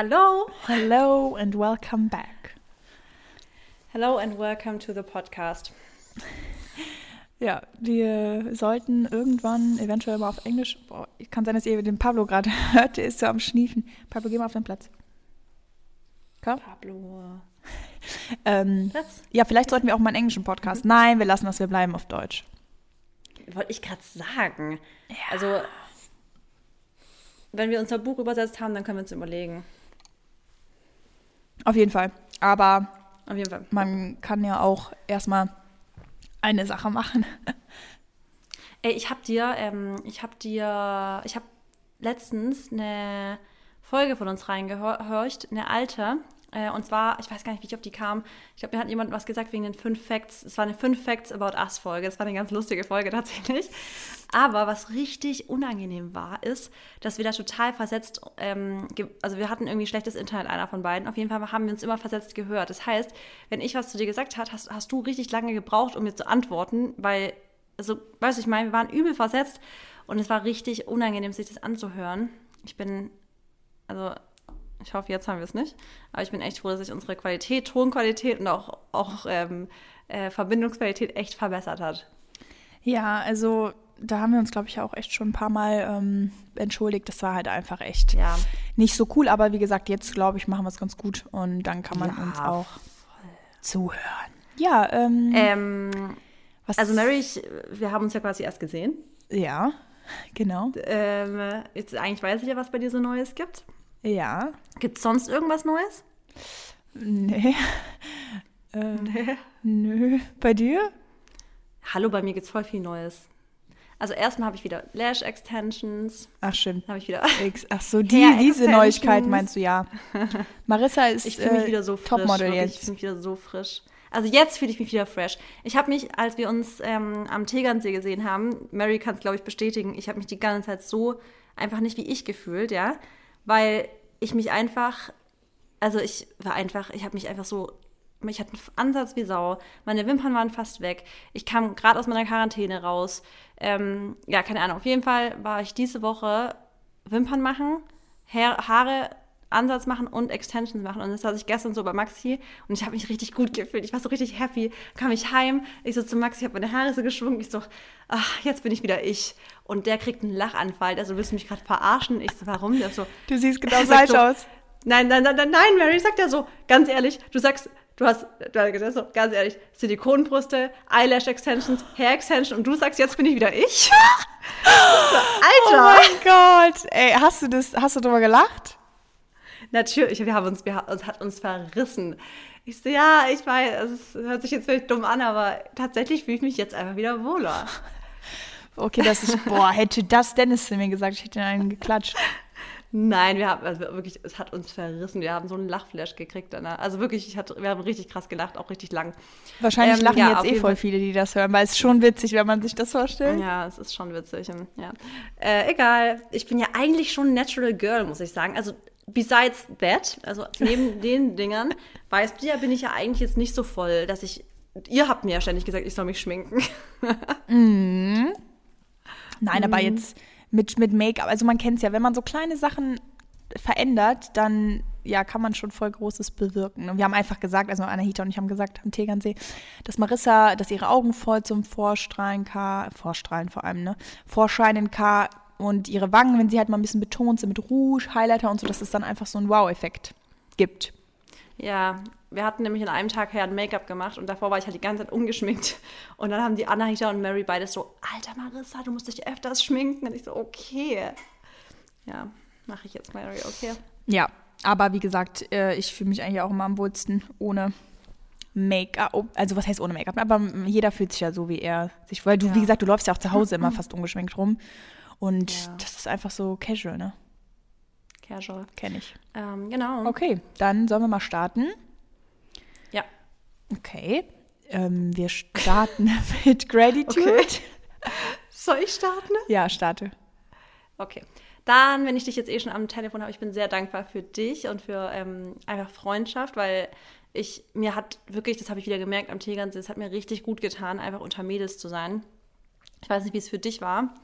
Hallo. Hello and welcome back. Hello and welcome to the podcast. Ja, wir sollten irgendwann eventuell mal auf Englisch. Boah, kann sein, dass ihr den Pablo gerade hört, der ist so am Schniefen. Pablo, geh mal auf den Platz. Komm. Pablo. Ähm, Platz? ja, vielleicht sollten wir auch mal einen englischen Podcast. Nein, wir lassen das, wir bleiben auf Deutsch. Wollte ich gerade sagen. Also, wenn wir unser Buch übersetzt haben, dann können wir uns überlegen. Auf jeden Fall. Aber Auf jeden Fall. man kann ja auch erstmal eine Sache machen. Ey, ich hab dir, ähm, ich hab dir, ich hab letztens eine Folge von uns reingehorcht, eine alte. Äh, und zwar, ich weiß gar nicht, wie ich auf die kam. Ich glaube, mir hat jemand was gesagt wegen den fünf Facts. Es war eine fünf Facts about us Folge. Das war eine ganz lustige Folge tatsächlich. Aber was richtig unangenehm war, ist, dass wir da total versetzt, ähm, also wir hatten irgendwie schlechtes Internet, einer von beiden. Auf jeden Fall haben wir uns immer versetzt gehört. Das heißt, wenn ich was zu dir gesagt habe, hast, hast du richtig lange gebraucht, um mir zu antworten, weil, also, weißt du, ich meine, wir waren übel versetzt und es war richtig unangenehm, sich das anzuhören. Ich bin, also, ich hoffe, jetzt haben wir es nicht. Aber ich bin echt froh, dass sich unsere Qualität, Tonqualität und auch, auch ähm, äh, Verbindungsqualität echt verbessert hat. Ja, also da haben wir uns, glaube ich, auch echt schon ein paar Mal ähm, entschuldigt. Das war halt einfach echt Ja. nicht so cool. Aber wie gesagt, jetzt, glaube ich, machen wir es ganz gut. Und dann kann man Ja, uns auch zuhören. Ja, ähm, Ähm, also Mary, ich, wir haben uns ja quasi erst gesehen. Ja, genau. Ähm, jetzt eigentlich weiß ich ja, was bei dir so Neues gibt. Ja. Gibt es sonst irgendwas Neues? Nee. ähm, nö. Bei dir? Hallo, bei mir gibt's voll viel Neues. Also erstmal habe ich wieder Lash Extensions. Ach, stimmt. Dann habe ich wieder. X. Ach so, die, diese. Neuigkeit meinst du, ja. Marissa ist Ich fühle mich äh, wieder so frisch. Topmodel wirklich, Ich jetzt. fühle mich wieder so frisch. Also jetzt fühle ich mich wieder fresh. Ich habe mich, als wir uns ähm, am Tegernsee gesehen haben, Mary kann es, glaube ich, bestätigen, ich habe mich die ganze Zeit so einfach nicht wie ich gefühlt, ja. Weil ich mich einfach, also ich war einfach, ich habe mich einfach so, ich hatte einen Ansatz wie Sau. Meine Wimpern waren fast weg. Ich kam gerade aus meiner Quarantäne raus. Ähm, ja, keine Ahnung. Auf jeden Fall war ich diese Woche Wimpern machen, Hair, Haare Ansatz machen und Extensions machen. Und das saß ich gestern so bei Maxi und ich habe mich richtig gut gefühlt. Ich war so richtig happy. Kam ich heim, ich so zu Maxi, habe meine Haare so geschwungen. Ich so, ach, jetzt bin ich wieder ich. Und der kriegt einen Lachanfall. Der so, willst du mich gerade verarschen? Ich so, warum? Der so, Du siehst genau falsch so, aus. Nein, nein, nein, nein, nein, Mary, sagt er so, ganz ehrlich, du sagst, du hast, du hast gesagt ganz ehrlich, Silikonbrüste, Eyelash Extensions, Hair Extension und du sagst, jetzt bin ich wieder ich. so, Oh Alter! mein Gott. Ey, hast du das, hast du drüber gelacht? Natürlich, wir haben uns, wir haben, uns hat uns verrissen. Ich so, ja, ich weiß, es hört sich jetzt vielleicht dumm an, aber tatsächlich fühle ich mich jetzt einfach wieder wohler. Okay, das ist, boah, hätte das Dennis zu mir gesagt, ich hätte einen geklatscht. Nein, wir haben, also wirklich, es hat uns verrissen. Wir haben so einen Lachflash gekriegt danach. Also wirklich, ich hatte, wir haben richtig krass gelacht, auch richtig lang. Wahrscheinlich Ähm, lachen ja, jetzt eh voll viele, die das hören, weil es ist schon witzig, wenn man sich das vorstellt. Ja, es ist schon witzig. ähm, Ja. Äh, egal. Ich bin ja eigentlich schon Natural Girl, muss ich sagen. Also, besides that, also neben den Dingern, weißt du ja, bin ich ja eigentlich jetzt nicht so voll, dass ich. Ihr habt mir ja ständig gesagt, ich soll mich schminken. Nein, Mhm. aber jetzt mit, mit Make-up, also man kennt es ja, wenn man so kleine Sachen verändert, dann ja, kann man schon voll Großes bewirken. Und wir haben einfach gesagt, also Anahita und ich haben gesagt am Tegernsee, dass Marissa, dass ihre Augen voll zum Vorstrahlen kann, Vorstrahlen vor allem, ne, vorscheinen kann und ihre Wangen, wenn sie halt mal ein bisschen betont sind mit Rouge, Highlighter und so, dass es dann einfach so einen Wow-Effekt gibt. Ja, wir hatten nämlich an einem Tag her ein Make-up gemacht und davor war ich halt die ganze Zeit ungeschminkt. Und dann haben die Anahita und Mary beides so, Alter Marissa, du musst dich öfters schminken. Und ich so, okay. Ja, mache ich jetzt, Mary, okay. Ja, aber wie gesagt, äh, ich fühle mich eigentlich auch immer am wohlsten ohne Make-up. Oh, Also was heißt ohne Make-up? Aber jeder fühlt sich ja so, wie er sich Weil du, Ja. wie gesagt, du läufst ja auch zu Hause immer fast ungeschminkt rum. Und Ja. das ist einfach so casual, ne? Casual. Kenne ich. Ähm, genau. Okay, dann sollen wir mal starten. Okay. Ähm, wir starten mit Gratitude. Okay. Soll ich starten? Ja, starte. Okay. Dann, wenn ich dich jetzt eh schon am Telefon habe, ich bin sehr dankbar für dich und für ähm, einfach Freundschaft, weil ich, mir hat wirklich, das habe ich wieder gemerkt am Tegernsee, es hat mir richtig gut getan, einfach unter Mädels zu sein. Ich weiß nicht, wie es für dich war,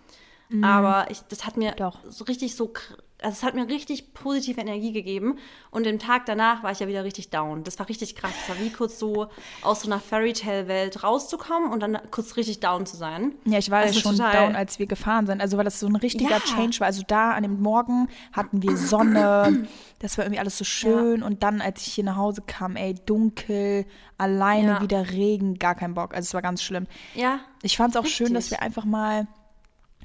aber ich, das hat mir Doch. so richtig so, also es hat mir richtig positive Energie gegeben. Und den Tag danach war ich ja wieder richtig down. Das war richtig krass. Es war wie kurz so aus so einer Fairytale-Welt rauszukommen und dann kurz richtig down zu sein. Ja, ich war ja schon down, als wir gefahren sind. Also weil das so ein richtiger ja. Change war. Also da an dem Morgen hatten wir Sonne. das war irgendwie alles so schön. Ja. Und dann, als ich hier nach Hause kam, ey, dunkel, alleine ja. wieder Regen, gar kein Bock. Also es war ganz schlimm. Ja. Ich fand es auch richtig. schön, dass wir einfach mal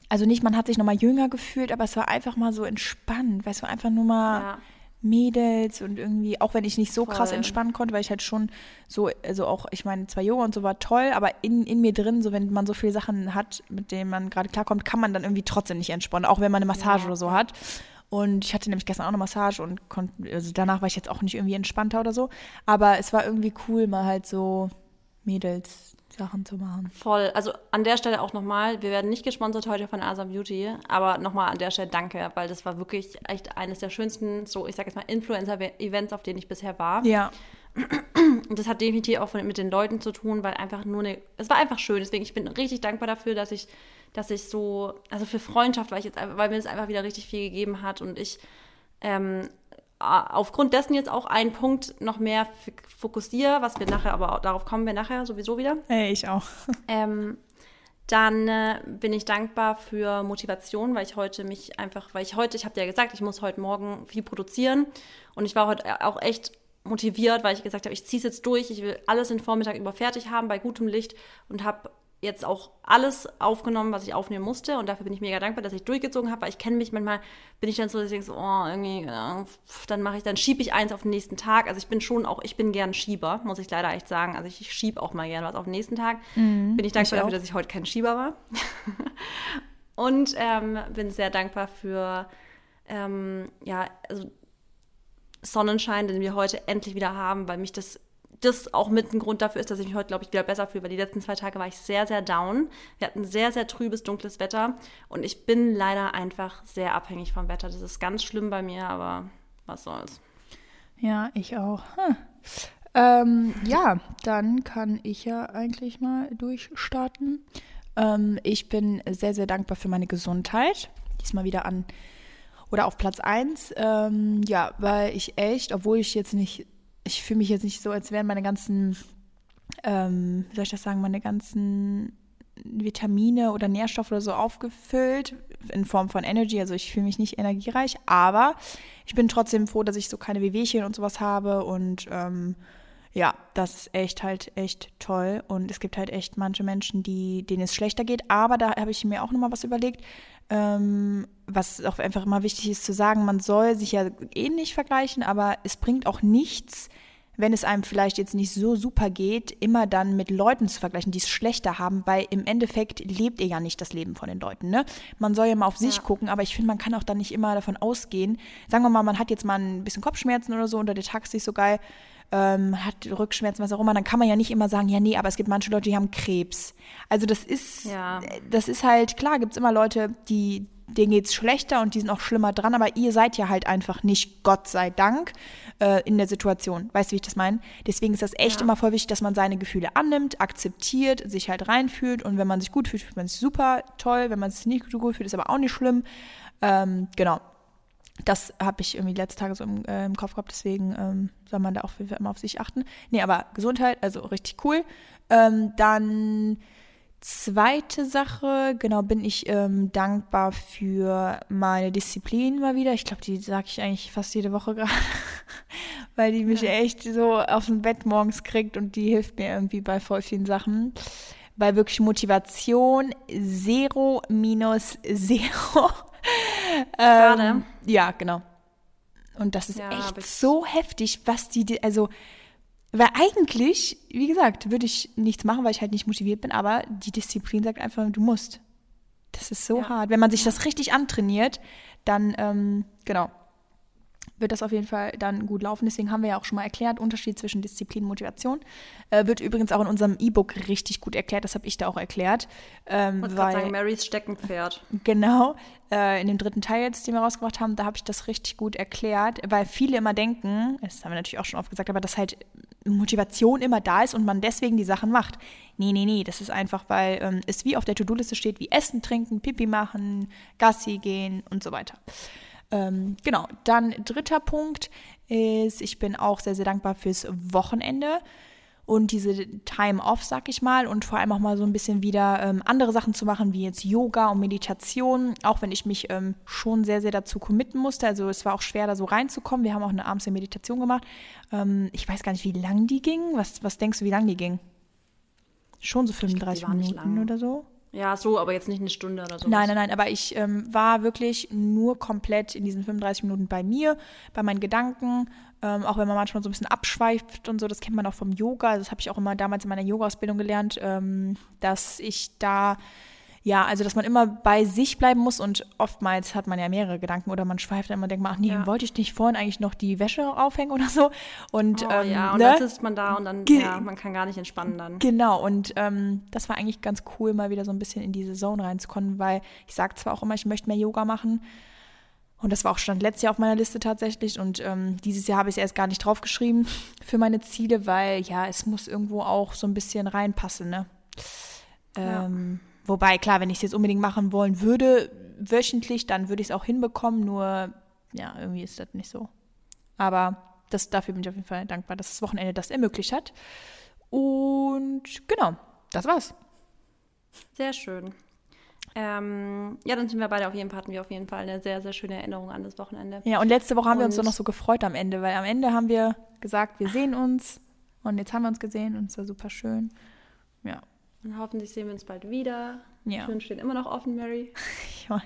also nicht, man hat sich nochmal jünger gefühlt, aber es war einfach mal so entspannt, weißt du, einfach nur mal ja. Mädels und irgendwie, auch wenn ich nicht so Voll. krass entspannen konnte, weil ich halt schon so, also auch, ich meine, zwei Yoga und so war toll, aber in, in mir drin, so wenn man so viele Sachen hat, mit denen man gerade klarkommt, kann man dann irgendwie trotzdem nicht entspannen, auch wenn man eine Massage ja. oder so hat. Und ich hatte nämlich gestern auch eine Massage und konnte, also danach war ich jetzt auch nicht irgendwie entspannter oder so. Aber es war irgendwie cool, mal halt so Mädels Sachen zu machen. Voll. Also an der Stelle auch nochmal, wir werden nicht gesponsert heute von Asa Beauty, aber nochmal an der Stelle danke, weil das war wirklich echt eines der schönsten, so ich sag jetzt mal, Influencer-Events, auf denen ich bisher war. Ja. Und das hat definitiv auch mit den Leuten zu tun, weil einfach nur eine, es war einfach schön. Deswegen, ich bin richtig dankbar dafür, dass ich, dass ich so, also für Freundschaft, weil ich jetzt, weil mir das einfach wieder richtig viel gegeben hat und ich ähm, aufgrund dessen jetzt auch einen Punkt noch mehr fokussiere, was wir nachher, aber auch, darauf kommen wir nachher sowieso wieder. Hey, ich auch. Ähm, dann äh, bin ich dankbar für Motivation, weil ich heute mich einfach, weil ich heute, ich habe dir ja gesagt, ich muss heute Morgen viel produzieren und ich war heute auch echt motiviert, weil ich gesagt habe, ich ziehe es jetzt durch, ich will alles den Vormittag über fertig haben bei gutem Licht und habe jetzt auch alles aufgenommen, was ich aufnehmen musste. Und dafür bin ich mega dankbar, dass ich durchgezogen habe, weil ich kenne mich manchmal, bin ich dann so, dass ich denke so, oh, irgendwie, äh, dann mache ich, dann schiebe ich eins auf den nächsten Tag. Also ich bin schon auch, ich bin gern Schieber, muss ich leider echt sagen. Also ich, ich schiebe auch mal gern was auf den nächsten Tag. Mhm, bin ich dankbar ich dafür, dass ich heute kein Schieber war. Und ähm, bin sehr dankbar für, ähm, ja, also Sonnenschein, den wir heute endlich wieder haben, weil mich das das auch mit ein Grund dafür ist, dass ich mich heute, glaube ich, wieder besser fühle, weil die letzten zwei Tage war ich sehr, sehr down. Wir hatten sehr, sehr trübes, dunkles Wetter und ich bin leider einfach sehr abhängig vom Wetter. Das ist ganz schlimm bei mir, aber was soll's. Ja, ich auch. Hm. Ähm, ja, dann kann ich ja eigentlich mal durchstarten. Ähm, ich bin sehr, sehr dankbar für meine Gesundheit. Diesmal wieder an oder auf Platz 1. Ähm, ja, weil ich echt, obwohl ich jetzt nicht ich fühle mich jetzt nicht so, als wären meine ganzen, ähm, wie soll ich das sagen, meine ganzen Vitamine oder Nährstoffe oder so aufgefüllt in Form von Energy. Also ich fühle mich nicht energiereich, aber ich bin trotzdem froh, dass ich so keine Wehwehchen und sowas habe und ähm, ja, das ist echt halt echt toll und es gibt halt echt manche Menschen, die, denen es schlechter geht, aber da habe ich mir auch nochmal was überlegt, ähm, was auch einfach immer wichtig ist zu sagen, man soll sich ja ähnlich vergleichen, aber es bringt auch nichts, wenn es einem vielleicht jetzt nicht so super geht, immer dann mit Leuten zu vergleichen, die es schlechter haben, weil im Endeffekt lebt ihr ja nicht das Leben von den Leuten. Ne? Man soll ja mal auf sich ja. gucken, aber ich finde, man kann auch dann nicht immer davon ausgehen. Sagen wir mal, man hat jetzt mal ein bisschen Kopfschmerzen oder so und der Tag ist nicht so geil ähm, hat Rückschmerzen, was auch immer, dann kann man ja nicht immer sagen, ja, nee, aber es gibt manche Leute, die haben Krebs. Also das ist, ja. das ist halt, klar, gibt es immer Leute, die, denen geht es schlechter und die sind auch schlimmer dran, aber ihr seid ja halt einfach nicht, Gott sei Dank, äh, in der Situation. Weißt du, wie ich das meine? Deswegen ist das echt ja. immer voll wichtig, dass man seine Gefühle annimmt, akzeptiert, sich halt reinfühlt und wenn man sich gut fühlt, fühlt man sich super toll, wenn man sich nicht so gut fühlt, ist aber auch nicht schlimm. Ähm, genau das habe ich irgendwie letzte Tage so im, äh, im Kopf gehabt, deswegen ähm, soll man da auch immer auf sich achten. Nee, aber Gesundheit, also richtig cool. Ähm, dann zweite Sache, genau, bin ich ähm, dankbar für meine Disziplin mal wieder. Ich glaube, die sage ich eigentlich fast jede Woche gerade, weil die mich ja. echt so auf dem Bett morgens kriegt und die hilft mir irgendwie bei voll vielen Sachen. Weil wirklich Motivation, Zero minus Zero. Ähm, ja, genau. Und das ist ja, echt so heftig, was die, also, weil eigentlich, wie gesagt, würde ich nichts machen, weil ich halt nicht motiviert bin, aber die Disziplin sagt einfach, du musst. Das ist so ja. hart. Wenn man sich das richtig antrainiert, dann, ähm, genau, wird das auf jeden Fall dann gut laufen. Deswegen haben wir ja auch schon mal erklärt, Unterschied zwischen Disziplin und Motivation. Äh, wird übrigens auch in unserem E-Book richtig gut erklärt. Das habe ich da auch erklärt. Ähm, ich weil, sagen, Marys Steckenpferd. Genau. Äh, in dem dritten Teil jetzt, den wir rausgebracht haben, da habe ich das richtig gut erklärt, weil viele immer denken, das haben wir natürlich auch schon oft gesagt, aber dass halt Motivation immer da ist und man deswegen die Sachen macht. Nee, nee, nee, das ist einfach, weil ähm, es wie auf der To-Do-Liste steht, wie Essen, Trinken, Pipi machen, Gassi gehen und so weiter. Ähm, genau, dann dritter Punkt ist, ich bin auch sehr, sehr dankbar fürs Wochenende und diese Time off, sag ich mal, und vor allem auch mal so ein bisschen wieder ähm, andere Sachen zu machen, wie jetzt Yoga und Meditation, auch wenn ich mich ähm, schon sehr, sehr dazu committen musste. Also es war auch schwer, da so reinzukommen. Wir haben auch eine abends Meditation gemacht. Ähm, ich weiß gar nicht, wie lang die ging. Was, was denkst du, wie lang die ging? Schon so 35 glaub, Minuten oder so? Ja, so, aber jetzt nicht eine Stunde oder so. Nein, nein, nein, aber ich ähm, war wirklich nur komplett in diesen 35 Minuten bei mir, bei meinen Gedanken, ähm, auch wenn man manchmal so ein bisschen abschweift und so, das kennt man auch vom Yoga. Das habe ich auch immer damals in meiner Yoga-Ausbildung gelernt, ähm, dass ich da, ja, also dass man immer bei sich bleiben muss und oftmals hat man ja mehrere Gedanken oder man schweift dann immer und denkt, ach nee, ja. wollte ich nicht vorhin eigentlich noch die Wäsche aufhängen oder so. Und, oh, ähm, ja, und ne? dann sitzt man da und dann, Ge ja, man kann gar nicht entspannen dann. Genau, und ähm, das war eigentlich ganz cool, mal wieder so ein bisschen in diese Zone reinzukommen, weil ich sage zwar auch immer, ich möchte mehr Yoga machen, und das war auch schon letztes Jahr auf meiner Liste tatsächlich. Und ähm, dieses Jahr habe ich es erst gar nicht draufgeschrieben für meine Ziele, weil ja, es muss irgendwo auch so ein bisschen reinpassen. Ne? Ähm. Wobei, klar, wenn ich es jetzt unbedingt machen wollen würde, wöchentlich, dann würde ich es auch hinbekommen. Nur, ja, irgendwie ist das nicht so. Aber das, dafür bin ich auf jeden Fall dankbar, dass das Wochenende das ermöglicht hat. Und genau, das war's. Sehr schön. Ähm, ja, dann sind wir beide auf jeden Fall, hatten wir auf jeden Fall eine sehr, sehr schöne Erinnerung an das Wochenende. Ja, und letzte Woche haben und wir uns doch noch so gefreut am Ende, weil am Ende haben wir gesagt, wir sehen uns und jetzt haben wir uns gesehen und es war super schön. Ja. Und hoffentlich sehen wir uns bald wieder. Ja. Türen stehen immer noch offen, Mary. Ich weiß.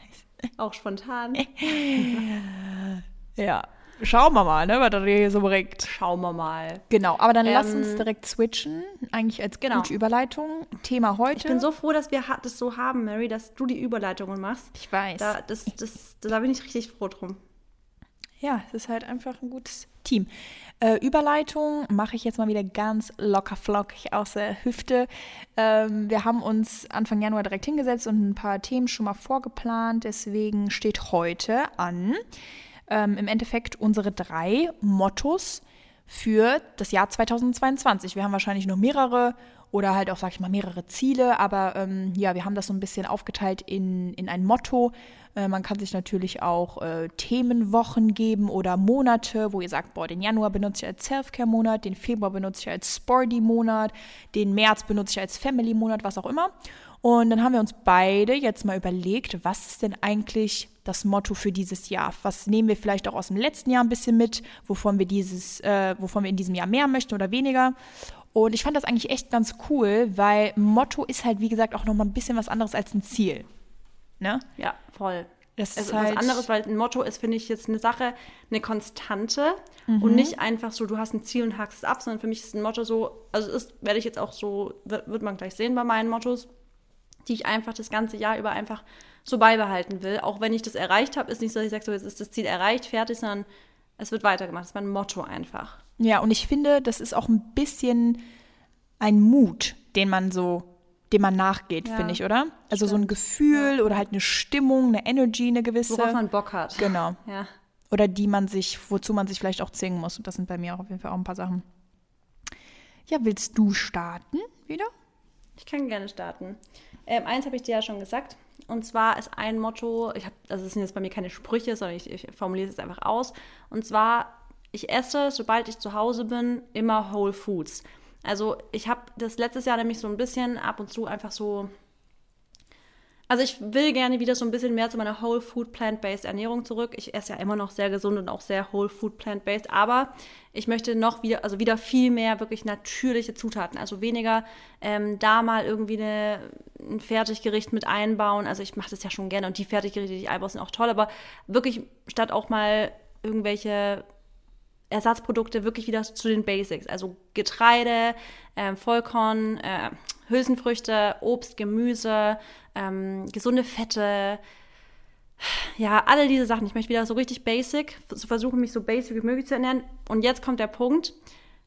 Auch spontan. ja. Schauen wir mal, ne, was das hier so bringt. Schauen wir mal. Genau, aber dann ähm, lass uns direkt switchen, eigentlich als genau. gute Überleitung. Thema heute. Ich bin so froh, dass wir das so haben, Mary, dass du die Überleitungen machst. Ich weiß. Da, das, das, da bin ich richtig froh drum. Ja, es ist halt einfach ein gutes Team. Äh, Überleitung mache ich jetzt mal wieder ganz locker flockig aus der Hüfte. Ähm, wir haben uns Anfang Januar direkt hingesetzt und ein paar Themen schon mal vorgeplant. Deswegen steht heute an ähm, im Endeffekt unsere drei Mottos für das Jahr 2022. Wir haben wahrscheinlich noch mehrere oder halt auch, sag ich mal, mehrere Ziele, aber ähm, ja, wir haben das so ein bisschen aufgeteilt in, in ein Motto. Äh, man kann sich natürlich auch äh, Themenwochen geben oder Monate, wo ihr sagt, boah, den Januar benutze ich als Self-Care-Monat, den Februar benutze ich als Sporty-Monat, den März benutze ich als Family-Monat, was auch immer. Und dann haben wir uns beide jetzt mal überlegt, was ist denn eigentlich das Motto für dieses Jahr? Was nehmen wir vielleicht auch aus dem letzten Jahr ein bisschen mit, wovon wir dieses, äh, wovon wir in diesem Jahr mehr möchten oder weniger? Und ich fand das eigentlich echt ganz cool, weil Motto ist halt, wie gesagt, auch nochmal ein bisschen was anderes als ein Ziel. Ne? Ja, voll. Das also ist halt was anderes, weil ein Motto ist, finde ich, jetzt eine Sache, eine Konstante mhm. und nicht einfach so, du hast ein Ziel und hakst es ab, sondern für mich ist ein Motto so, also ist, werde ich jetzt auch so, wird, wird man gleich sehen bei meinen Mottos, die ich einfach das ganze Jahr über einfach so beibehalten will. Auch wenn ich das erreicht habe, ist nicht so, dass ich sage, so jetzt ist das Ziel erreicht, fertig, sondern es wird weitergemacht. Das ist mein Motto einfach. Ja, und ich finde, das ist auch ein bisschen ein Mut, den man so, dem man nachgeht, ja, finde ich, oder? Also stimmt. so ein Gefühl ja. oder halt eine Stimmung, eine Energy, eine gewisse. Worauf man Bock hat. Genau. Ja. Oder die man sich, wozu man sich vielleicht auch zwingen muss. Und das sind bei mir auch auf jeden Fall auch ein paar Sachen. Ja, willst du starten wieder? Ich kann gerne starten. Ähm, eins habe ich dir ja schon gesagt. Und zwar ist ein Motto, ich habe, also es sind jetzt bei mir keine Sprüche, sondern ich, ich formuliere es einfach aus. Und zwar, ich esse, sobald ich zu Hause bin, immer Whole Foods. Also ich habe das letztes Jahr nämlich so ein bisschen ab und zu einfach so also ich will gerne wieder so ein bisschen mehr zu meiner Whole Food Plant-Based Ernährung zurück. Ich esse ja immer noch sehr gesund und auch sehr Whole Food Plant-Based, aber ich möchte noch wieder, also wieder viel mehr wirklich natürliche Zutaten. Also weniger ähm, da mal irgendwie eine, ein Fertiggericht mit einbauen. Also ich mache das ja schon gerne und die Fertiggerichte, die ich einbaue, sind auch toll, aber wirklich statt auch mal irgendwelche Ersatzprodukte wirklich wieder zu den Basics. Also Getreide, äh, Vollkorn, äh, Hülsenfrüchte, Obst, Gemüse, ähm, gesunde Fette. Ja, alle diese Sachen. Ich möchte wieder so richtig basic, versuchen, mich so basic wie möglich zu ernähren. Und jetzt kommt der Punkt,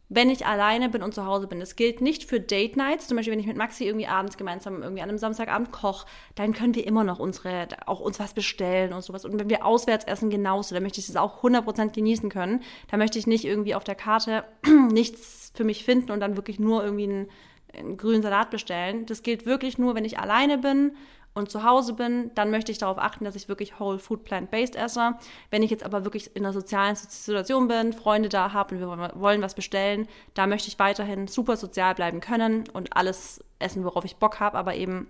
wenn ich alleine bin und zu Hause bin. Das gilt nicht für Date Nights, zum Beispiel wenn ich mit Maxi irgendwie abends gemeinsam irgendwie an einem Samstagabend koche, dann können wir immer noch unsere, auch uns was bestellen und sowas. Und wenn wir auswärts essen, genauso, dann möchte ich das auch 100% genießen können. Da möchte ich nicht irgendwie auf der Karte nichts für mich finden und dann wirklich nur irgendwie einen, einen grünen Salat bestellen. Das gilt wirklich nur, wenn ich alleine bin und zu Hause bin, dann möchte ich darauf achten, dass ich wirklich whole food plant-based esse. Wenn ich jetzt aber wirklich in einer sozialen Situation bin, Freunde da habe und wir wollen was bestellen, da möchte ich weiterhin super sozial bleiben können und alles essen, worauf ich Bock habe, aber eben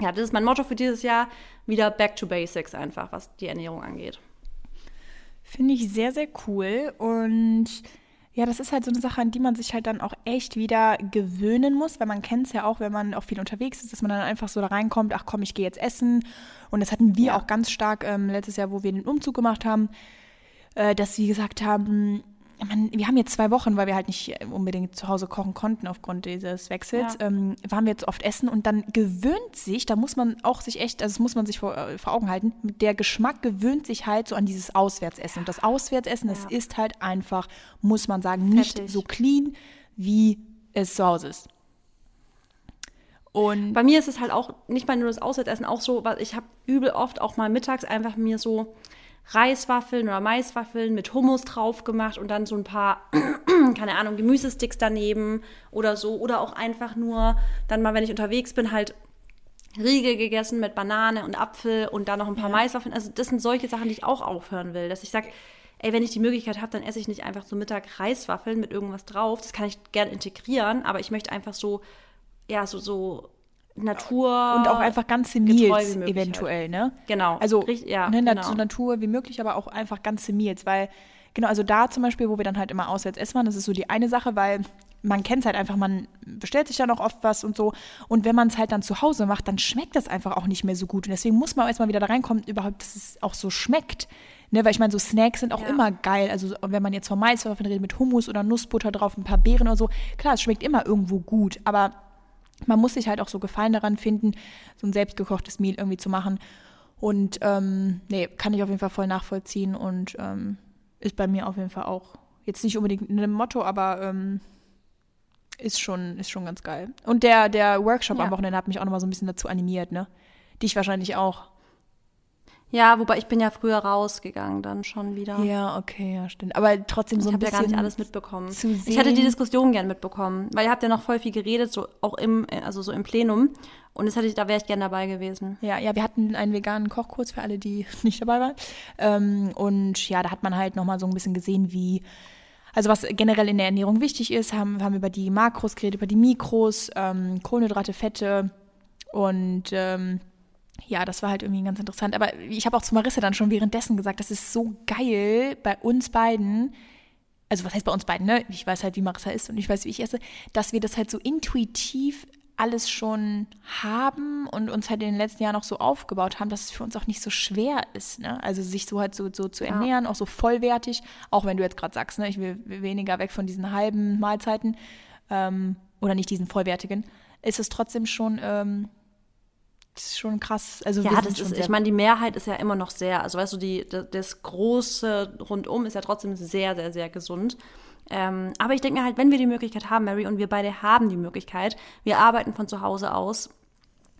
ja, das ist mein Motto für dieses Jahr, wieder back to basics einfach, was die Ernährung angeht. Finde ich sehr, sehr cool. Und ja, das ist halt so eine Sache, an die man sich halt dann auch echt wieder gewöhnen muss, weil man kennt es ja auch, wenn man auch viel unterwegs ist, dass man dann einfach so da reinkommt, ach komm, ich gehe jetzt essen. Und das hatten wir ja. auch ganz stark ähm, letztes Jahr, wo wir den Umzug gemacht haben, äh, dass wir gesagt haben, man, wir haben jetzt zwei Wochen, weil wir halt nicht unbedingt zu Hause kochen konnten aufgrund dieses Wechsels, ja. ähm, waren wir jetzt oft essen und dann gewöhnt sich, da muss man auch sich echt, also das muss man sich vor, äh, vor Augen halten, der Geschmack gewöhnt sich halt so an dieses Auswärtsessen. Und das Auswärtsessen, ja. das ist halt einfach, muss man sagen, nicht Fertig. so clean, wie es zu Hause ist. Und bei mir ist es halt auch nicht mal nur das Auswärtsessen, auch so, weil ich habe übel oft auch mal mittags einfach mir so Reiswaffeln oder Maiswaffeln mit Hummus drauf gemacht und dann so ein paar, keine Ahnung, Gemüsesticks daneben oder so. Oder auch einfach nur, dann mal, wenn ich unterwegs bin, halt Riegel gegessen mit Banane und Apfel und dann noch ein paar ja. Maiswaffeln. Also das sind solche Sachen, die ich auch aufhören will. Dass ich sage, ey, wenn ich die Möglichkeit habe, dann esse ich nicht einfach zum Mittag Reiswaffeln mit irgendwas drauf. Das kann ich gerne integrieren, aber ich möchte einfach so, ja, so, so Natur und auch einfach ganze Meals eventuell, halt. ne? Genau. Also ja, ne, genau. so Natur wie möglich, aber auch einfach ganze Meals, weil genau, also da zum Beispiel, wo wir dann halt immer auswärts essen waren, das ist so die eine Sache, weil man kennt es halt einfach, man bestellt sich dann auch oft was und so. Und wenn man es halt dann zu Hause macht, dann schmeckt das einfach auch nicht mehr so gut. Und deswegen muss man erstmal wieder da reinkommen, überhaupt, dass es auch so schmeckt. Ne, weil ich meine, so Snacks sind auch ja. immer geil. Also wenn man jetzt vom Maiswaffeln redet mit Hummus oder Nussbutter drauf, ein paar Beeren oder so, klar, es schmeckt immer irgendwo gut. Aber man muss sich halt auch so Gefallen daran finden, so ein selbstgekochtes Meal irgendwie zu machen. Und ähm, nee, kann ich auf jeden Fall voll nachvollziehen und ähm, ist bei mir auf jeden Fall auch jetzt nicht unbedingt ein Motto, aber ähm, ist schon, ist schon ganz geil. Und der, der Workshop ja. am Wochenende hat mich auch nochmal so ein bisschen dazu animiert, ne? Dich wahrscheinlich auch. Ja, wobei ich bin ja früher rausgegangen dann schon wieder. Ja, okay, ja, stimmt. Aber trotzdem so ich ein bisschen. Ich habe ja gar nicht alles mitbekommen. Ich hatte die Diskussion gern mitbekommen, weil ihr habt ja noch voll viel geredet, so auch im, also so im Plenum. Und das hatte ich, da wäre ich gern dabei gewesen. Ja, ja, wir hatten einen veganen Kochkurs für alle, die nicht dabei waren. Ähm, und ja, da hat man halt nochmal so ein bisschen gesehen, wie also was generell in der Ernährung wichtig ist, haben, haben über die Makros geredet, über die Mikros, ähm, Kohlenhydrate, Fette und ähm, ja, das war halt irgendwie ganz interessant. Aber ich habe auch zu Marissa dann schon währenddessen gesagt, das ist so geil bei uns beiden. Also was heißt bei uns beiden, ne? Ich weiß halt, wie Marissa ist und ich weiß, wie ich esse, dass wir das halt so intuitiv alles schon haben und uns halt in den letzten Jahren auch so aufgebaut haben, dass es für uns auch nicht so schwer ist. Ne? Also sich so halt so, so zu ernähren, ja. auch so vollwertig, auch wenn du jetzt gerade sagst, ne, ich will weniger weg von diesen halben Mahlzeiten ähm, oder nicht diesen vollwertigen, ist es trotzdem schon ähm, das ist schon krass. Also ja, das ist, ich meine, die Mehrheit ist ja immer noch sehr, also weißt du, die, das große Rundum ist ja trotzdem sehr, sehr, sehr gesund. Ähm, aber ich denke mir halt, wenn wir die Möglichkeit haben, Mary, und wir beide haben die Möglichkeit, wir arbeiten von zu Hause aus,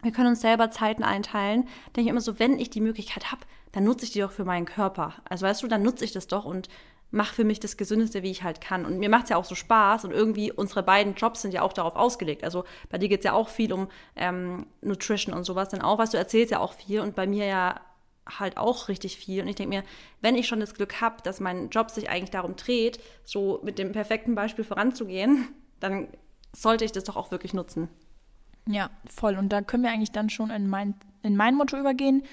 wir können uns selber Zeiten einteilen, denke ich immer so, wenn ich die Möglichkeit habe, dann nutze ich die doch für meinen Körper. Also weißt du, dann nutze ich das doch und mache für mich das Gesündeste, wie ich halt kann. Und mir macht es ja auch so Spaß und irgendwie unsere beiden Jobs sind ja auch darauf ausgelegt. Also bei dir geht es ja auch viel um ähm, Nutrition und sowas dann auch, was du erzählst ja auch viel und bei mir ja halt auch richtig viel. Und ich denke mir, wenn ich schon das Glück habe, dass mein Job sich eigentlich darum dreht, so mit dem perfekten Beispiel voranzugehen, dann sollte ich das doch auch wirklich nutzen. Ja, voll. Und da können wir eigentlich dann schon in mein, in mein Motto übergehen.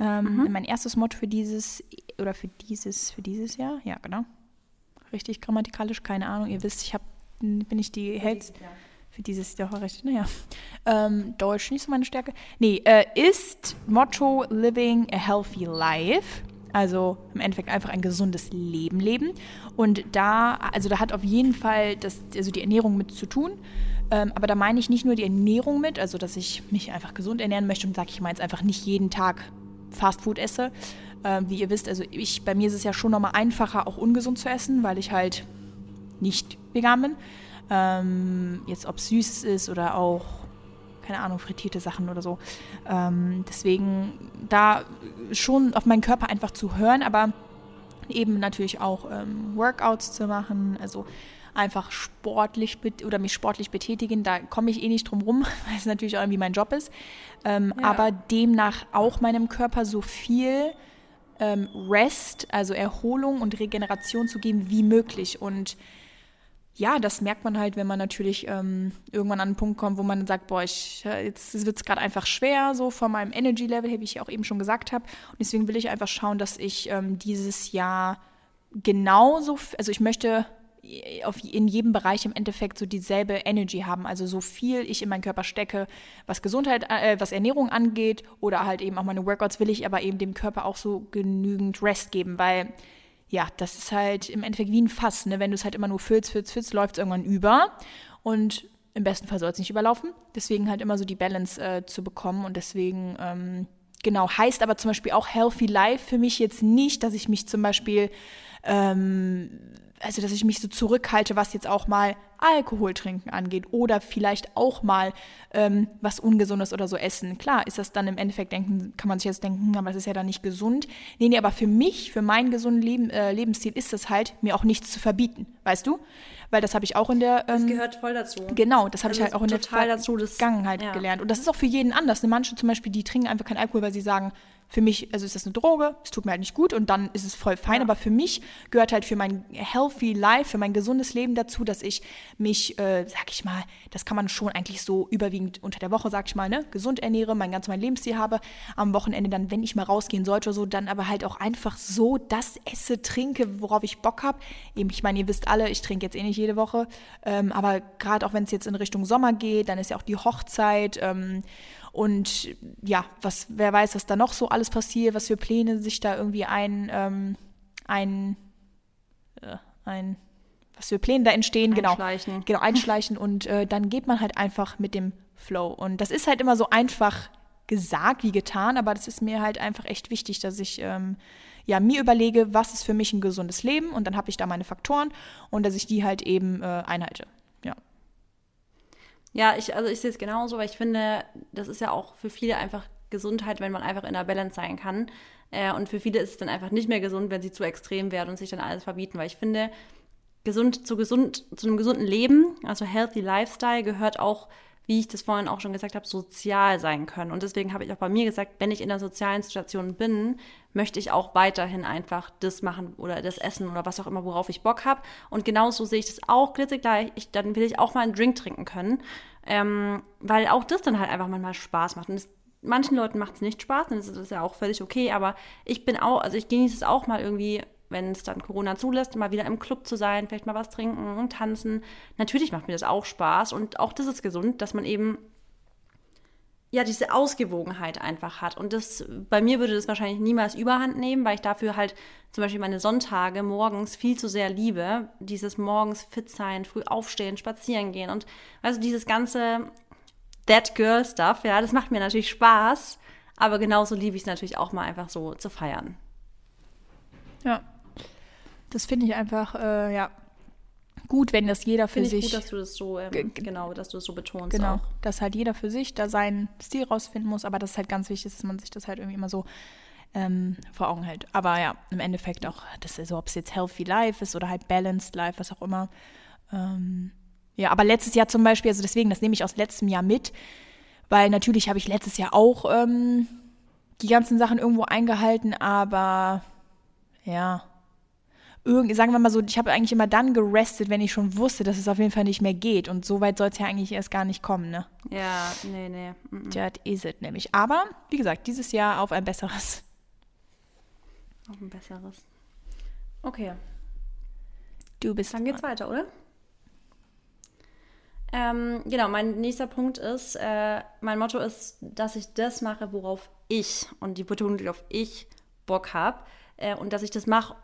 Ähm, mhm. Mein erstes Motto für dieses oder für dieses für dieses Jahr, ja genau, richtig grammatikalisch, keine Ahnung. Ihr wisst, ich habe bin ich die Hälfte für dieses Jahr richtig, naja, ähm, Deutsch nicht so meine Stärke. Nee, äh, ist Motto Living a Healthy Life. Also im Endeffekt einfach ein gesundes Leben leben. Und da, also da hat auf jeden Fall das, also die Ernährung mit zu tun. Ähm, aber da meine ich nicht nur die Ernährung mit, also dass ich mich einfach gesund ernähren möchte und sage ich mal jetzt einfach nicht jeden Tag Fastfood esse. Äh, wie ihr wisst, also ich, bei mir ist es ja schon nochmal einfacher, auch ungesund zu essen, weil ich halt nicht vegan bin. Ähm, jetzt ob süß ist oder auch, keine Ahnung, frittierte Sachen oder so. Ähm, deswegen da schon auf meinen Körper einfach zu hören, aber eben natürlich auch ähm, Workouts zu machen, also einfach sportlich oder mich sportlich betätigen. Da komme ich eh nicht drum rum, weil es natürlich auch irgendwie mein Job ist. Ähm, ja. Aber demnach auch meinem Körper so viel ähm, Rest, also Erholung und Regeneration zu geben wie möglich. Und ja, das merkt man halt, wenn man natürlich ähm, irgendwann an einen Punkt kommt, wo man sagt, boah, ich, jetzt wird es gerade einfach schwer, so von meinem Energy-Level wie ich auch eben schon gesagt habe. Und deswegen will ich einfach schauen, dass ich ähm, dieses Jahr genauso, also ich möchte auf, in jedem Bereich im Endeffekt so dieselbe Energy haben. Also so viel ich in meinen Körper stecke, was Gesundheit, äh, was Ernährung angeht oder halt eben auch meine Workouts, will ich aber eben dem Körper auch so genügend Rest geben, weil ja, das ist halt im Endeffekt wie ein Fass. Ne? Wenn du es halt immer nur füllst, füllst, füllst, läuft es irgendwann über. Und im besten Fall soll es nicht überlaufen. Deswegen halt immer so die Balance äh, zu bekommen. Und deswegen, ähm, genau, heißt aber zum Beispiel auch Healthy Life für mich jetzt nicht, dass ich mich zum Beispiel ähm, also dass ich mich so zurückhalte, was jetzt auch mal Alkohol trinken angeht oder vielleicht auch mal ähm, was Ungesundes oder so essen. Klar, ist das dann im Endeffekt denken, kann man sich jetzt denken, aber das ist ja dann nicht gesund. Nee, nee, aber für mich, für meinen gesunden Leben, äh, Lebensstil ist es halt, mir auch nichts zu verbieten, weißt du? Weil das habe ich auch in der. Ähm, das gehört voll dazu. Genau, das habe also ich halt auch in der Vergangenheit ja. gelernt. Und das ist auch für jeden anders. Manche zum Beispiel, die trinken einfach keinen Alkohol, weil sie sagen, für mich, also ist das eine Droge, es tut mir halt nicht gut und dann ist es voll fein. Ja. Aber für mich gehört halt für mein healthy life, für mein gesundes Leben dazu, dass ich mich, äh, sag ich mal, das kann man schon eigentlich so überwiegend unter der Woche, sag ich mal, ne, gesund ernähre, mein ganz mein Lebensstil habe. Am Wochenende dann, wenn ich mal rausgehen sollte oder so, dann aber halt auch einfach so das esse, trinke, worauf ich Bock habe. Eben, ich meine, ihr wisst alle, ich trinke jetzt eh nicht jede Woche, ähm, aber gerade auch wenn es jetzt in Richtung Sommer geht, dann ist ja auch die Hochzeit. Ähm, und ja, was, wer weiß, was da noch so alles passiert, was für Pläne sich da irgendwie ein, ähm, ein, äh, ein, was für Pläne da entstehen, genau. einschleichen. genau. Genau, einschleichen und äh, dann geht man halt einfach mit dem Flow. Und das ist halt immer so einfach gesagt wie getan, aber das ist mir halt einfach echt wichtig, dass ich ähm, ja, mir überlege, was ist für mich ein gesundes Leben und dann habe ich da meine Faktoren und dass ich die halt eben äh, einhalte. Ja, ich, also ich sehe es genauso, weil ich finde, das ist ja auch für viele einfach Gesundheit, wenn man einfach in der Balance sein kann. Äh, und für viele ist es dann einfach nicht mehr gesund, wenn sie zu extrem werden und sich dann alles verbieten, weil ich finde, gesund zu gesund zu einem gesunden Leben, also healthy Lifestyle gehört auch wie ich das vorhin auch schon gesagt habe, sozial sein können. Und deswegen habe ich auch bei mir gesagt, wenn ich in einer sozialen Situation bin, möchte ich auch weiterhin einfach das machen oder das essen oder was auch immer, worauf ich Bock habe. Und genauso sehe ich das auch klitzeklar. Ich, dann will ich auch mal einen Drink trinken können, ähm, weil auch das dann halt einfach manchmal Spaß macht. Und das, manchen Leuten macht es nicht Spaß, das ist ja auch völlig okay, aber ich bin auch, also ich genieße es auch mal irgendwie wenn es dann Corona zulässt, mal wieder im Club zu sein, vielleicht mal was trinken und tanzen. Natürlich macht mir das auch Spaß und auch das ist gesund, dass man eben ja diese Ausgewogenheit einfach hat. Und das bei mir würde das wahrscheinlich niemals Überhand nehmen, weil ich dafür halt zum Beispiel meine Sonntage morgens viel zu sehr liebe. Dieses morgens fit sein, früh aufstehen, spazieren gehen und also dieses ganze That Girl Stuff, ja, das macht mir natürlich Spaß. Aber genauso liebe ich es natürlich auch mal einfach so zu feiern. Ja, das finde ich einfach, äh, ja, gut, wenn das jeder für Find sich. Ich gut, dass du das so, ähm, genau, dass du das so betonst. Genau, auch. dass halt jeder für sich da seinen Stil rausfinden muss, aber das ist halt ganz wichtig, dass man sich das halt irgendwie immer so ähm, vor Augen hält. Aber ja, im Endeffekt auch, das ist so, ob es jetzt Healthy Life ist oder halt Balanced Life, was auch immer. Ähm, ja, aber letztes Jahr zum Beispiel, also deswegen, das nehme ich aus letztem Jahr mit, weil natürlich habe ich letztes Jahr auch ähm, die ganzen Sachen irgendwo eingehalten, aber ja, irgend, sagen wir mal so, ich habe eigentlich immer dann gerestet, wenn ich schon wusste, dass es auf jeden Fall nicht mehr geht. Und so weit soll es ja eigentlich erst gar nicht kommen, ne? Ja, nee, nee. Mm That is it nämlich. Aber, wie gesagt, dieses Jahr auf ein besseres. Auf ein besseres. Okay. Du bist. Dann geht's weiter, oder? Ähm, genau, mein nächster Punkt ist, äh, mein Motto ist, dass ich das mache, worauf ich, und die Betonung liegt auf ich, Bock habe. Äh, und dass ich das mache,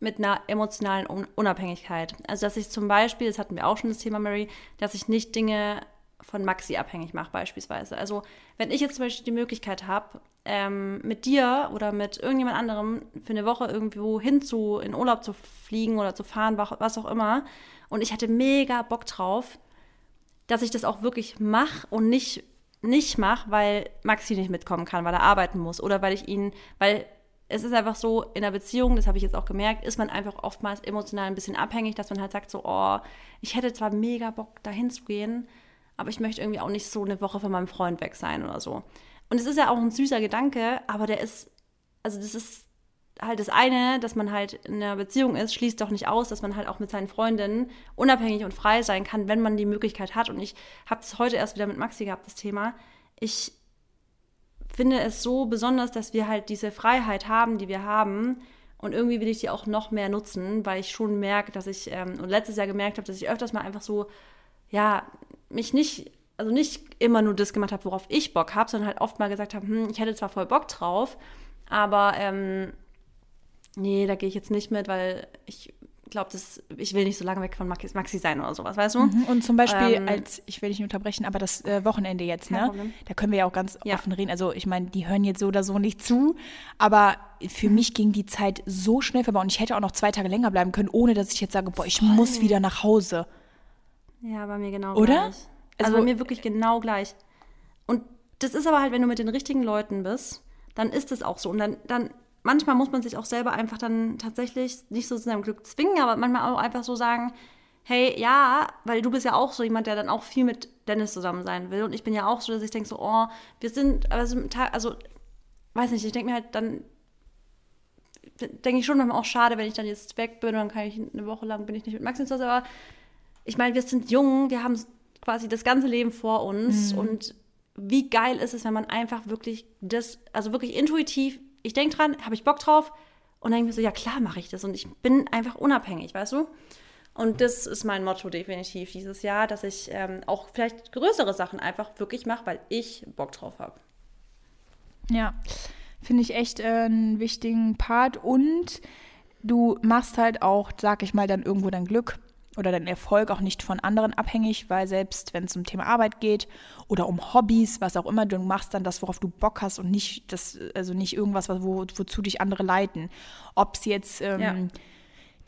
mit einer emotionalen Unabhängigkeit. Also dass ich zum Beispiel, das hatten wir auch schon das Thema Mary, dass ich nicht Dinge von Maxi abhängig mache beispielsweise. Also wenn ich jetzt zum Beispiel die Möglichkeit habe, ähm, mit dir oder mit irgendjemand anderem für eine Woche irgendwo hin zu, in Urlaub zu fliegen oder zu fahren, was auch immer, und ich hatte mega Bock drauf, dass ich das auch wirklich mache und nicht nicht mache, weil Maxi nicht mitkommen kann, weil er arbeiten muss oder weil ich ihn, weil es ist einfach so, in einer Beziehung, das habe ich jetzt auch gemerkt, ist man einfach oftmals emotional ein bisschen abhängig, dass man halt sagt so, oh, ich hätte zwar mega Bock, dahin zu gehen, aber ich möchte irgendwie auch nicht so eine Woche von meinem Freund weg sein oder so. Und es ist ja auch ein süßer Gedanke, aber der ist, also das ist halt das eine, dass man halt in einer Beziehung ist, schließt doch nicht aus, dass man halt auch mit seinen Freundinnen unabhängig und frei sein kann, wenn man die Möglichkeit hat. Und ich habe es heute erst wieder mit Maxi gehabt, das Thema. Ich finde es so besonders, dass wir halt diese Freiheit haben, die wir haben. Und irgendwie will ich die auch noch mehr nutzen, weil ich schon merke, dass ich, ähm, und letztes Jahr gemerkt habe, dass ich öfters mal einfach so, ja, mich nicht, also nicht immer nur das gemacht habe, worauf ich Bock habe, sondern halt oft mal gesagt habe, hm, ich hätte zwar voll Bock drauf, aber ähm, nee, da gehe ich jetzt nicht mit, weil ich glaube, ich will nicht so lange weg von Maxi, Maxi sein oder sowas, weißt du? Mhm. Und zum Beispiel ähm, als, ich will dich nicht unterbrechen, aber das äh, Wochenende jetzt, ne? Problem. Da können wir ja auch ganz ja. offen reden. Also ich meine, die hören jetzt so oder so nicht zu, aber für mhm. mich ging die Zeit so schnell vorbei und ich hätte auch noch zwei Tage länger bleiben können, ohne dass ich jetzt sage, boah, ich Voll. muss wieder nach Hause. Ja, bei mir genau oder? gleich. Also, also bei mir wirklich genau gleich. Und das ist aber halt, wenn du mit den richtigen Leuten bist, dann ist es auch so. Und dann, dann manchmal muss man sich auch selber einfach dann tatsächlich nicht so zu seinem Glück zwingen, aber manchmal auch einfach so sagen, hey, ja, weil du bist ja auch so jemand, der dann auch viel mit Dennis zusammen sein will. Und ich bin ja auch so, dass ich denke so, oh, wir sind, also, also weiß nicht, ich denke mir halt dann, denke ich schon manchmal auch schade, wenn ich dann jetzt weg bin, dann kann ich eine Woche lang bin ich nicht mit Maxi zu Hause, aber ich meine, wir sind jung, wir haben quasi das ganze Leben vor uns mhm. und wie geil ist es, wenn man einfach wirklich das, also wirklich intuitiv ich denke dran, habe ich Bock drauf? Und dann denke ich mir so, ja klar mache ich das. Und ich bin einfach unabhängig, weißt du? Und das ist mein Motto definitiv dieses Jahr, dass ich ähm, auch vielleicht größere Sachen einfach wirklich mache, weil ich Bock drauf habe. Ja, finde ich echt äh, einen wichtigen Part. Und du machst halt auch, sag ich mal, dann irgendwo dein Glück oder dein Erfolg auch nicht von anderen abhängig, weil selbst wenn es um Thema Arbeit geht oder um Hobbys, was auch immer, du machst dann das, worauf du Bock hast und nicht das, also nicht irgendwas, wo, wozu dich andere leiten. Ob es jetzt ähm, ja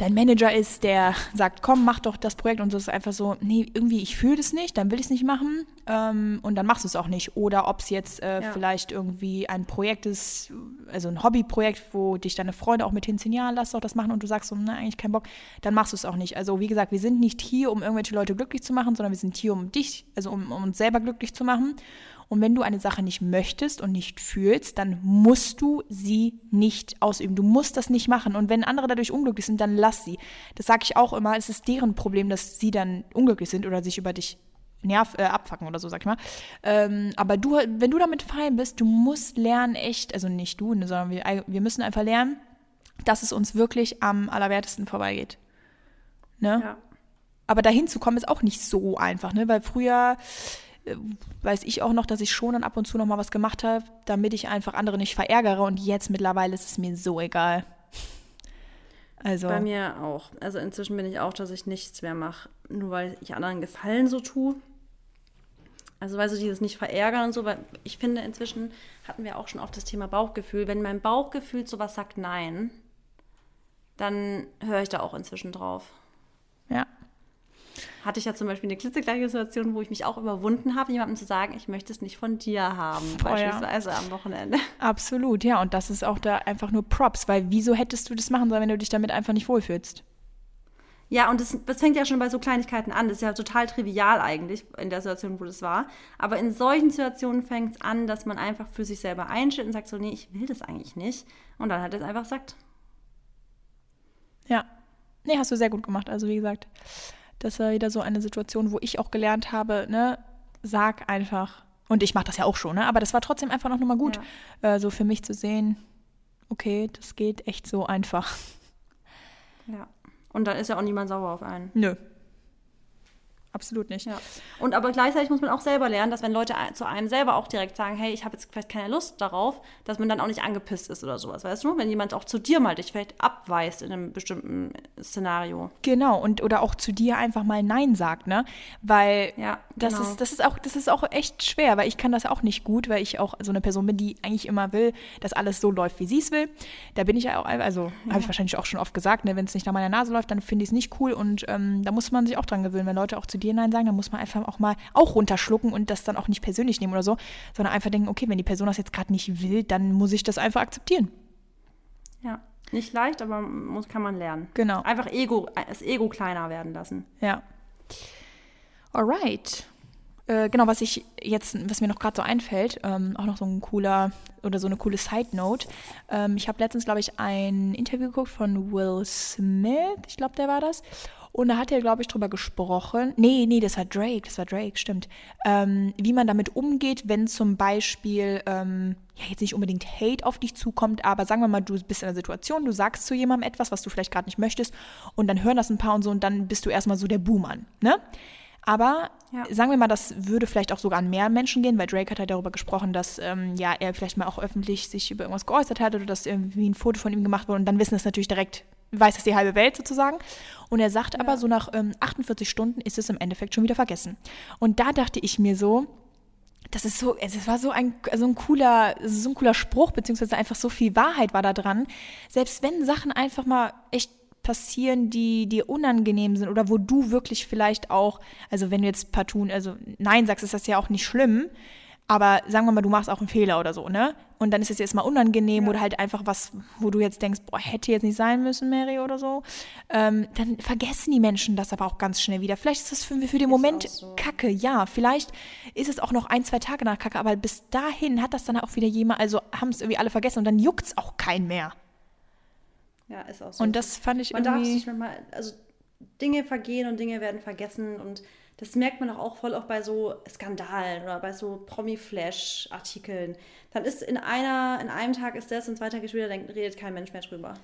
dein Manager ist, der sagt, komm, mach doch das Projekt und so ist einfach so, nee, irgendwie, ich fühle das nicht, dann will ich es nicht machen ähm, und dann machst du es auch nicht. Oder ob es jetzt äh, ja. vielleicht irgendwie ein Projekt ist, also ein Hobbyprojekt, wo dich deine Freunde auch mit hinziehen, ja, lass doch das machen und du sagst so, na, eigentlich keinen Bock, dann machst du es auch nicht. Also wie gesagt, wir sind nicht hier, um irgendwelche Leute glücklich zu machen, sondern wir sind hier, um dich, also um, um uns selber glücklich zu machen. Und wenn du eine Sache nicht möchtest und nicht fühlst, dann musst du sie nicht ausüben. Du musst das nicht machen. Und wenn andere dadurch unglücklich sind, dann lass sie. Das sage ich auch immer. Es ist deren Problem, dass sie dann unglücklich sind oder sich über dich nerv, äh, abfacken oder so, sag ich mal. Ähm, aber du, wenn du damit fein bist, du musst lernen, echt, also nicht du, ne, sondern wir, wir müssen einfach lernen, dass es uns wirklich am allerwertesten vorbeigeht. Ne? Ja. Aber dahin zu kommen ist auch nicht so einfach, ne? Weil früher weiß ich auch noch, dass ich schon dann ab und zu noch mal was gemacht habe, damit ich einfach andere nicht verärgere. Und jetzt mittlerweile ist es mir so egal. Also. Bei mir auch. Also inzwischen bin ich auch, dass ich nichts mehr mache, nur weil ich anderen Gefallen so tue. Also weißt du, dieses nicht verärgern und so, weil ich finde, inzwischen hatten wir auch schon oft das Thema Bauchgefühl. Wenn mein Bauchgefühl sowas sagt Nein, dann höre ich da auch inzwischen drauf. Ja, hatte ich ja zum Beispiel eine klitzekleine Situation, wo ich mich auch überwunden habe, jemandem zu sagen, ich möchte es nicht von dir haben, oh, beispielsweise ja. am Wochenende. Absolut, ja. Und das ist auch da einfach nur Props, weil wieso hättest du das machen sollen, wenn du dich damit einfach nicht wohlfühlst? Ja, und das, das fängt ja schon bei so Kleinigkeiten an. Das ist ja total trivial eigentlich in der Situation, wo das war. Aber in solchen Situationen fängt es an, dass man einfach für sich selber einsteht und sagt so, nee, ich will das eigentlich nicht. Und dann hat es einfach sagt. Ja. Nee, hast du sehr gut gemacht. Also wie gesagt, das war wieder so eine Situation, wo ich auch gelernt habe, ne, sag einfach. Und ich mache das ja auch schon, ne? Aber das war trotzdem einfach noch mal gut, ja. äh, so für mich zu sehen, okay, das geht echt so einfach. Ja. Und dann ist ja auch niemand sauer auf einen. Nö absolut nicht. Ja. Und aber gleichzeitig muss man auch selber lernen, dass wenn Leute zu einem selber auch direkt sagen, hey, ich habe jetzt vielleicht keine Lust darauf, dass man dann auch nicht angepisst ist oder sowas, weißt du? Wenn jemand auch zu dir mal dich vielleicht abweist in einem bestimmten Szenario. Genau, und oder auch zu dir einfach mal Nein sagt, ne? Weil ja, das genau. ist, das ist auch, das ist auch echt schwer, weil ich kann das auch nicht gut, weil ich auch so eine Person bin, die eigentlich immer will, dass alles so läuft, wie sie es will. Da bin ich ja auch, also ja. habe ich wahrscheinlich auch schon oft gesagt, ne, wenn es nicht nach meiner Nase läuft, dann finde ich es nicht cool und ähm, da muss man sich auch dran gewöhnen, wenn Leute auch zu dir Nein sagen, dann muss man einfach auch mal auch runterschlucken und das dann auch nicht persönlich nehmen oder so, sondern einfach denken, okay, wenn die Person das jetzt gerade nicht will, dann muss ich das einfach akzeptieren. Ja. Nicht leicht, aber muss, kann man lernen. Genau. Einfach Ego, das Ego kleiner werden lassen. Ja. Alright. Äh, genau, was ich jetzt, was mir noch gerade so einfällt, ähm, auch noch so ein cooler oder so eine coole Side Note. Ähm, ich habe letztens, glaube ich, ein Interview geguckt von Will Smith, ich glaube, der war das. Und da hat er, glaube ich, drüber gesprochen. Nee, nee, das war Drake, das war Drake, stimmt. Ähm, wie man damit umgeht, wenn zum Beispiel, ähm, ja, jetzt nicht unbedingt Hate auf dich zukommt, aber sagen wir mal, du bist in einer Situation, du sagst zu jemandem etwas, was du vielleicht gerade nicht möchtest, und dann hören das ein paar und so, und dann bist du erstmal so der Boomern, ne? Aber Ja. sagen wir mal, das würde vielleicht auch sogar an mehr Menschen gehen, weil Drake hat halt darüber gesprochen, dass ähm, ja, er vielleicht mal auch öffentlich sich über irgendwas geäußert hat oder dass irgendwie ein Foto von ihm gemacht wurde und dann wissen es natürlich direkt, weiß es die halbe Welt sozusagen. Und er sagt aber, so nach ähm, 48 Stunden ist es im Endeffekt schon wieder vergessen. Und da dachte ich mir so, das ist so, es war so ein, so ein cooler, so ein cooler Spruch, beziehungsweise einfach so viel Wahrheit war da dran. Selbst wenn Sachen einfach mal echt passieren, die dir unangenehm sind oder wo du wirklich vielleicht auch, also wenn du jetzt partout, also nein sagst, ist das ja auch nicht schlimm, aber sagen wir mal, du machst auch einen Fehler oder so, ne? Und dann ist es jetzt mal unangenehm Ja. oder halt einfach was, wo du jetzt denkst, boah, hätte jetzt nicht sein müssen, Mary oder so. Ähm, dann vergessen die Menschen das aber auch ganz schnell wieder. Vielleicht ist das für, für den Moment auch so. Kacke, ja. Vielleicht ist es auch noch ein, zwei Tage nach Kacke, aber bis dahin hat das dann auch wieder jemand, also haben es irgendwie alle vergessen und dann juckt es auch keinen mehr. Ja, ist auch so. Und das fand ich man darf irgendwie. sich manchmal, also Dinge vergehen und Dinge werden vergessen und das merkt man auch voll auch bei so Skandalen oder bei so Promi-Flash-Artikeln. Dann ist in einer, in einem Tag ist das und zwei Tage später denkt, redet kein Mensch mehr drüber.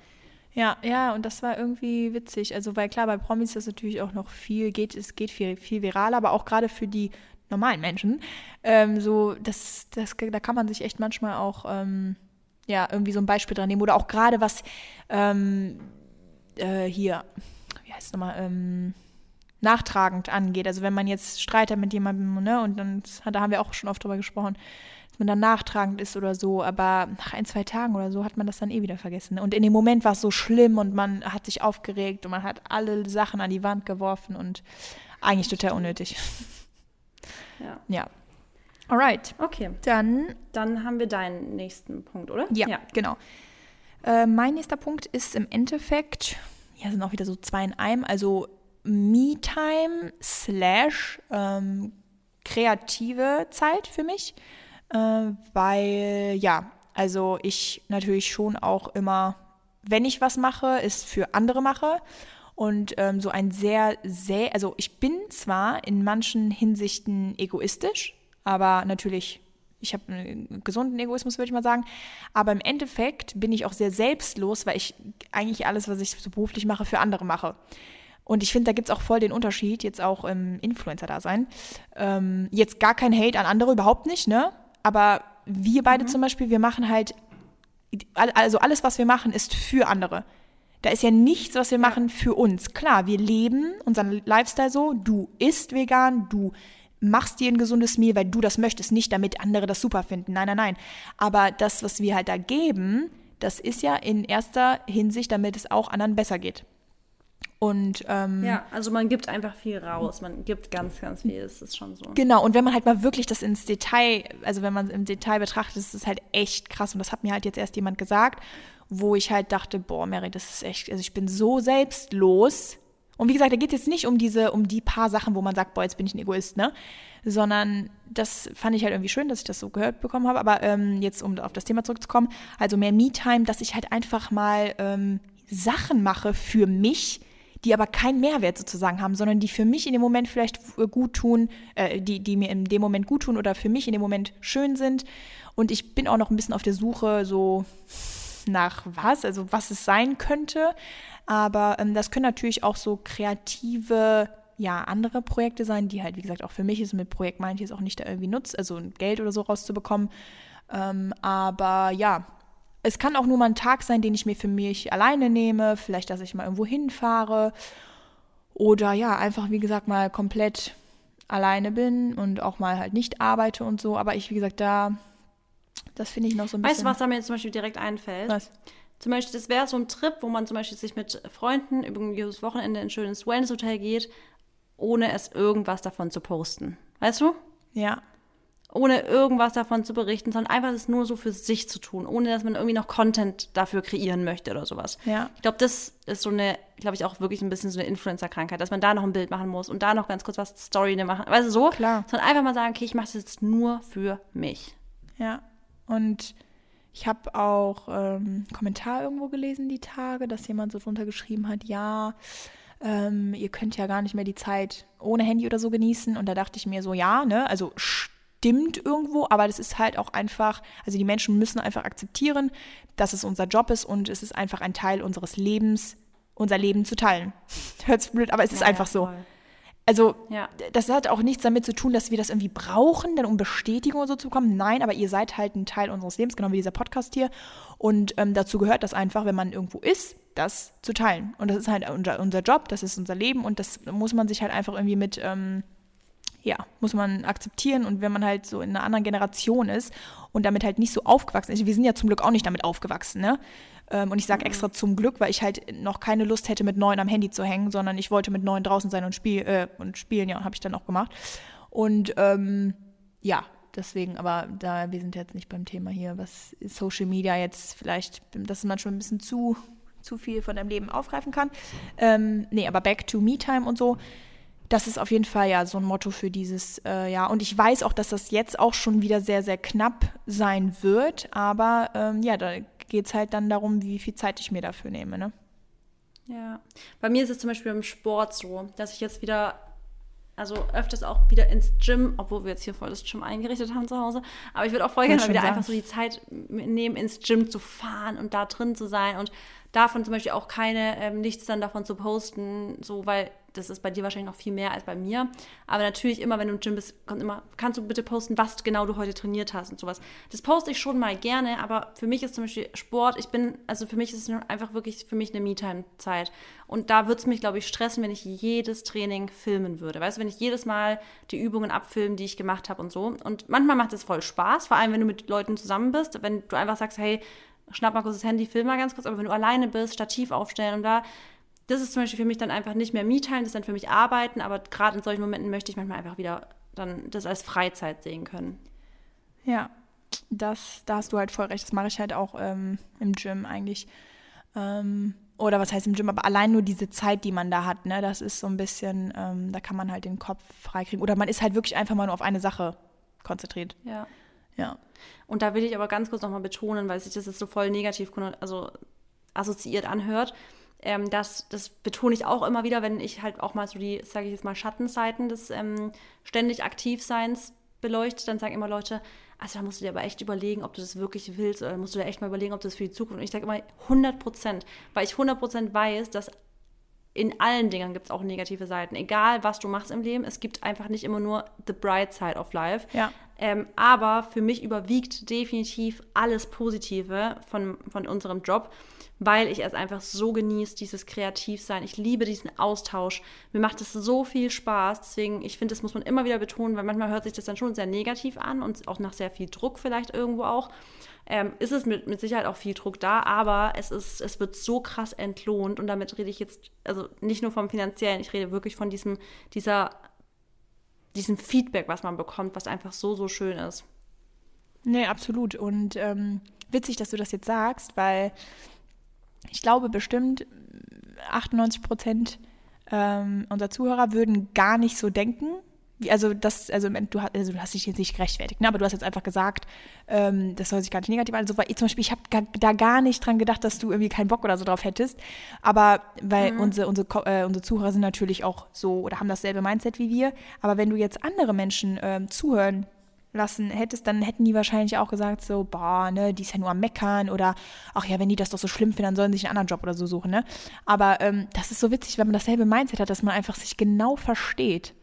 Ja, ja, und das war irgendwie witzig. Also, weil klar, bei Promis ist das natürlich auch noch viel, geht, es geht viel, viel viral, aber auch gerade für die normalen Menschen, ähm, so, das, das, da kann man sich echt manchmal auch, ähm, ja, irgendwie so ein Beispiel dran nehmen. Oder auch gerade was, ähm, äh, hier, wie heißt es nochmal, ähm, nachtragend angeht. Also wenn man jetzt Streit hat mit jemandem, ne, und dann, da haben wir auch schon oft drüber gesprochen, dass man dann nachtragend ist oder so, aber nach ein, zwei Tagen oder so hat man das dann eh wieder vergessen. ne? Und in dem Moment war es so schlimm und man hat sich aufgeregt und man hat alle Sachen an die Wand geworfen und eigentlich total unnötig. Ja. Ja. Alright. Okay, Dann dann haben wir deinen nächsten Punkt, oder? Ja, genau. Äh, mein nächster Punkt ist im Endeffekt, ja, sind auch wieder so zwei in einem, also Me-Time slash ähm, kreative Zeit für mich, äh, weil, ja, also ich natürlich schon auch immer, wenn ich was mache, ist für andere mache. Und ähm, so ein sehr, sehr, also ich bin zwar in manchen Hinsichten egoistisch, aber natürlich, ich habe einen gesunden Egoismus, würde ich mal sagen, aber im Endeffekt bin ich auch sehr selbstlos, weil ich eigentlich alles, was ich so beruflich mache, für andere mache. Und ich finde, da gibt es auch voll den Unterschied, jetzt auch im Influencer-Dasein. Ähm, jetzt gar kein Hate an andere, überhaupt nicht, ne? Aber wir beide zum Beispiel, wir machen halt, also alles, was wir machen, ist für andere. Da ist ja nichts, was wir machen für uns. Klar, wir leben unseren Lifestyle so. Du isst vegan, du machst dir ein gesundes Meal, weil du das möchtest, nicht damit andere das super finden. Nein, nein, nein. Aber das, was wir halt da geben, das ist ja in erster Hinsicht, damit es auch anderen besser geht. Und ähm, Ja, also man gibt einfach viel raus. Man gibt ganz, ganz viel. Das ist schon so. Genau, und wenn man halt mal wirklich das ins Detail, also wenn man es im Detail betrachtet, ist es halt echt krass. Und das hat mir halt jetzt erst jemand gesagt, wo ich halt dachte, boah, Mary, das ist echt, also ich bin so selbstlos. Und wie gesagt, da geht es jetzt nicht um diese, um die paar Sachen, wo man sagt, boah, jetzt bin ich ein Egoist, ne? Sondern das fand ich halt irgendwie schön, dass ich das so gehört bekommen habe. Aber ähm, jetzt, um auf das Thema zurückzukommen, also mehr Me-Time, dass ich halt einfach mal ähm, Sachen mache für mich, die aber keinen Mehrwert sozusagen haben, sondern die für mich in dem Moment vielleicht gut tun, äh, die, die mir in dem Moment gut tun oder für mich in dem Moment schön sind. Und ich bin auch noch ein bisschen auf der Suche so nach was, also was es sein könnte. Aber ähm, das können natürlich auch so kreative, ja, andere Projekte sein, die halt, wie gesagt, auch für mich ist. Mit Projekt meine ich jetzt auch nicht da irgendwie Nutz, also Geld oder so rauszubekommen. Ähm, aber ja, es kann auch nur mal ein Tag sein, den ich mir für mich alleine nehme. Vielleicht, dass ich mal irgendwo hinfahre. Oder ja, einfach, wie gesagt, mal komplett alleine bin und auch mal halt nicht arbeite und so. Aber ich, wie gesagt, da, das finde ich noch so ein bisschen. Weißt du, was da mir jetzt zum Beispiel direkt einfällt? Was? Zum Beispiel, das wäre so ein Trip, wo man zum Beispiel sich mit Freunden über ein gewisses Wochenende in ein schönes Wellness-Hotel geht, ohne es irgendwas davon zu posten. Weißt du? Ja. Ohne irgendwas davon zu berichten, sondern einfach es nur so für sich zu tun, ohne dass man irgendwie noch Content dafür kreieren möchte oder sowas. Ja. Ich glaube, das ist so eine, glaube ich, auch wirklich ein bisschen so eine Influencer-Krankheit, dass man da noch ein Bild machen muss und da noch ganz kurz was Story machen. Weißt du, so? Klar. Sondern einfach mal sagen, okay, ich mache das jetzt nur für mich. Ja. Und ich habe auch ähm, Kommentar irgendwo gelesen die Tage, dass jemand so drunter geschrieben hat, ja, ähm, ihr könnt ja gar nicht mehr die Zeit ohne Handy oder so genießen. Und da dachte ich mir so, ja, ne, also stimmt irgendwo, aber das ist halt auch einfach, also die Menschen müssen einfach akzeptieren, dass es unser Job ist und es ist einfach ein Teil unseres Lebens, unser Leben zu teilen. Hört sich blöd, aber es ist Ja, einfach ja, so. Also Ja. das hat auch nichts damit zu tun, dass wir das irgendwie brauchen, dann um Bestätigung oder so zu bekommen. Nein, aber ihr seid halt ein Teil unseres Lebens, genau wie dieser Podcast hier. Und ähm, dazu gehört das einfach, wenn man irgendwo ist, das zu teilen. Und das ist halt unser, unser Job, das ist unser Leben und das muss man sich halt einfach irgendwie mit, ähm, ja, muss man akzeptieren. Und wenn man halt so in einer anderen Generation ist und damit halt nicht so aufgewachsen ist, wir sind ja zum Glück auch nicht damit aufgewachsen, ne? Ähm, Und ich sage extra zum Glück, weil ich halt noch keine Lust hätte, mit neun am Handy zu hängen, sondern ich wollte mit neun draußen sein und, spiel, äh, und spielen, ja, habe ich dann auch gemacht. Und ähm, ja, deswegen, aber da, wir sind jetzt nicht beim Thema hier, was Social Media jetzt vielleicht, dass es manchmal ein bisschen zu, zu viel von deinem Leben aufgreifen kann. Ähm, nee, aber back to Me-Time und so. Das ist auf jeden Fall ja so ein Motto für dieses äh, Jahr. Und ich weiß auch, dass das jetzt auch schon wieder sehr, sehr knapp sein wird. Aber ähm, ja, da geht es halt dann darum, wie viel Zeit ich mir dafür nehme. Ne? Ja. Bei mir ist es zum Beispiel im Sport so, dass ich jetzt wieder, also öfters auch wieder ins Gym, obwohl wir jetzt hier voll das Gym eingerichtet haben zu Hause, aber ich würde auch voll gerne wieder sagen. einfach so die Zeit nehmen, ins Gym zu fahren und da drin zu sein und davon zum Beispiel auch keine, ähm, nichts dann davon zu posten, so, weil das ist bei dir wahrscheinlich noch viel mehr als bei mir. Aber natürlich immer, wenn du im Gym bist, kommt immer, kannst du bitte posten, was genau du heute trainiert hast und sowas. Das poste ich schon mal gerne, aber für mich ist zum Beispiel Sport, ich bin, also für mich ist es einfach wirklich für mich eine Me-Time-Zeit. Und da würde es mich, glaube ich, stressen, wenn ich jedes Training filmen würde. Weißt du, wenn ich jedes Mal die Übungen abfilme, die ich gemacht habe und so. Und manchmal macht es voll Spaß, vor allem wenn du mit Leuten zusammen bist, wenn du einfach sagst, hey, schnapp mal kurz das Handy, film mal ganz kurz, aber wenn du alleine bist, Stativ aufstellen und da, das ist zum Beispiel für mich dann einfach nicht mehr Me-Time, das ist dann für mich Arbeiten, aber gerade in solchen Momenten möchte ich manchmal einfach wieder dann das als Freizeit sehen können. Ja, das, da hast du halt voll recht. Das mache ich halt auch ähm, im Gym eigentlich. Ähm, oder was heißt im Gym, aber allein nur diese Zeit, die man da hat, ne, das ist so ein bisschen, ähm, da kann man halt den Kopf freikriegen. Oder man ist halt wirklich einfach mal nur auf eine Sache konzentriert. Ja. Ja. Und da will ich aber ganz kurz nochmal betonen, weil sich das jetzt so voll negativ also assoziiert anhört. Ähm, das, das betone ich auch immer wieder, wenn ich halt auch mal so die, sage ich jetzt mal, Schattenseiten des ähm, ständig Aktivseins beleuchte, dann sagen immer Leute, also da musst du dir aber echt überlegen, ob du das wirklich willst oder musst du dir echt mal überlegen, ob das für die Zukunft. Und ich sage immer 100 Prozent, weil ich 100 Prozent weiß, dass in allen Dingen gibt es auch negative Seiten. Egal, was du machst im Leben, es gibt einfach nicht immer nur the bright side of life. Ja. Ähm, aber für mich überwiegt definitiv alles Positive von, von unserem Job, weil ich es einfach so genieße, dieses Kreativsein. Ich liebe diesen Austausch. Mir macht es so viel Spaß. Deswegen, ich finde, das muss man immer wieder betonen, weil manchmal hört sich das dann schon sehr negativ an und auch nach sehr viel Druck vielleicht irgendwo auch. Ähm, ist es mit, mit Sicherheit auch viel Druck da, aber es, ist, es wird so krass entlohnt und damit rede ich jetzt, also nicht nur vom finanziellen, ich rede wirklich von diesem, dieser, diesem Feedback, was man bekommt, was einfach so, so schön ist. Nee, absolut. Und ähm, witzig, dass du das jetzt sagst, weil ich glaube bestimmt 98 Prozent ähm, unserer Zuhörer würden gar nicht so denken. Wie- Also das, also, du, hast- also du hast dich jetzt nicht gerechtfertigt, ne? aber du hast jetzt einfach gesagt, ähm, das soll sich gar nicht negativ an. Also, weil ich zum Beispiel, ich habe da gar nicht dran gedacht, dass du irgendwie keinen Bock oder so drauf hättest. Aber weil unsere, unsere, Ko- äh, unsere Zuhörer sind natürlich auch so oder haben dasselbe Mindset wie wir. Aber wenn du jetzt andere Menschen ähm, zuhören lassen hättest, dann hätten die wahrscheinlich auch gesagt so, boah, ne, die ist ja nur am Meckern oder ach ja, wenn die das doch so schlimm finden, dann sollen sie sich einen anderen Job oder so suchen, ne? Aber ähm, das ist so witzig, wenn man dasselbe Mindset hat, dass man einfach sich genau versteht.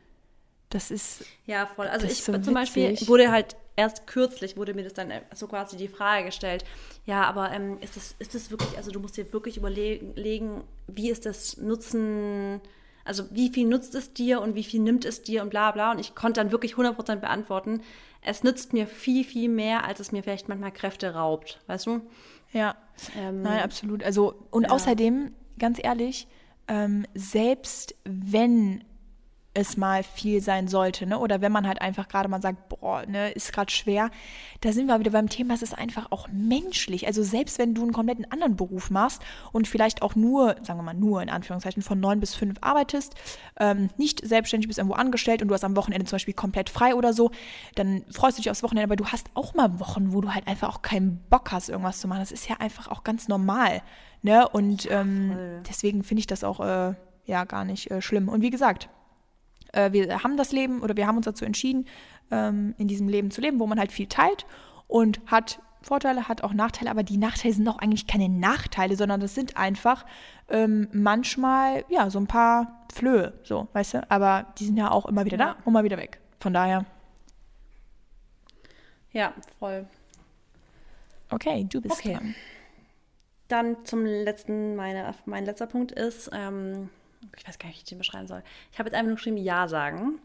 Das ist, Ja, voll. Also ich so zum Beispiel wurde halt erst kürzlich wurde mir das dann äh, so quasi die Frage gestellt. Ja, aber ähm, ist das ist das wirklich? Also du musst dir wirklich überlegen, wie ist das Nutzen? Also wie viel nutzt es dir und wie viel nimmt es dir und bla bla. Und ich konnte dann wirklich 100% beantworten. Es nützt mir viel, viel mehr, als es mir vielleicht manchmal Kräfte raubt. Weißt du? ja, Ähm, nein, absolut. Also, und ja. außerdem, ganz ehrlich, ähm, selbst wenn es mal viel sein sollte, ne? Oder wenn man halt einfach gerade mal sagt, boah, ne, ist gerade schwer, da sind wir wieder beim Thema, es ist einfach auch menschlich. Also selbst wenn du einen kompletten anderen Beruf machst und vielleicht auch nur, sagen wir mal nur in Anführungszeichen, von neun bis fünf arbeitest, ähm, nicht selbstständig bist irgendwo angestellt und du hast am Wochenende zum Beispiel komplett frei oder so, dann freust du dich aufs Wochenende, aber du hast auch mal Wochen, wo du halt einfach auch keinen Bock hast, irgendwas zu machen. Das ist ja einfach auch ganz normal. Ne? Und ähm, deswegen finde ich das auch äh, ja gar nicht äh, schlimm. Und wie gesagt, äh, wir haben das Leben oder wir haben uns dazu entschieden, ähm, in diesem Leben zu leben, wo man halt viel teilt und hat Vorteile, hat auch Nachteile, aber die Nachteile sind auch eigentlich keine Nachteile, sondern das sind einfach ähm, manchmal, ja, so ein paar Flöhe, so, weißt du? Aber die sind ja auch immer wieder da und mal wieder weg. Von daher, Ja, voll. okay, du bist Okay. dran. Dann zum letzten, meine, mein letzter Punkt ist, ähm, ich weiß gar nicht, wie ich den beschreiben soll. Ich habe jetzt einfach nur geschrieben, Ja sagen.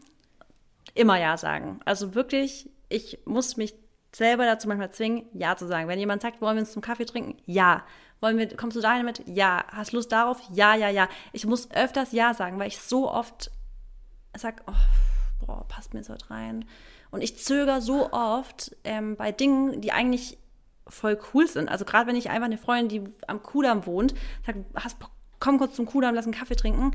Immer Ja sagen. Also wirklich, ich muss mich selber dazu manchmal zwingen, Ja zu sagen. Wenn jemand sagt, wollen wir uns zum Kaffee trinken? Ja. Wollen wir, kommst du dahin mit? Ja. Hast Lust darauf? Ja, ja, ja. Ich muss öfters Ja sagen, weil ich so oft sag, oh, boah, passt mir heute rein. Und ich zögere so oft ähm, bei Dingen, die eigentlich voll cool sind. Also gerade wenn ich einfach eine Freundin, die am Kudamm wohnt, sagt, hast, Bock, komm kurz zum Kudamm, lass einen Kaffee trinken.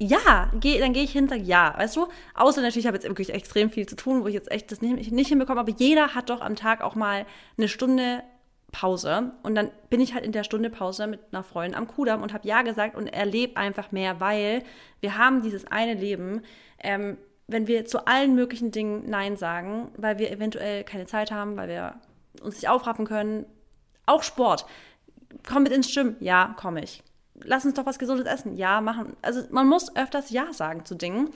Ja, geh, dann gehe ich hin und sage ja, weißt du? Außer natürlich, ich habe jetzt wirklich extrem viel zu tun, wo ich jetzt echt das nicht, nicht hinbekomme. Aber jeder hat doch am Tag auch mal eine Stunde Pause. Und dann bin ich halt in der Stunde Pause mit einer Freundin am Kudamm und habe ja gesagt und erlebe einfach mehr, weil wir haben dieses eine Leben. Ähm, wenn wir zu allen möglichen Dingen Nein sagen, weil wir eventuell keine Zeit haben, weil wir uns nicht aufraffen können, auch Sport. Komm mit ins Gym. Ja, komme ich. Lass uns doch was Gesundes essen. Ja, machen. Also man muss öfters Ja sagen zu Dingen,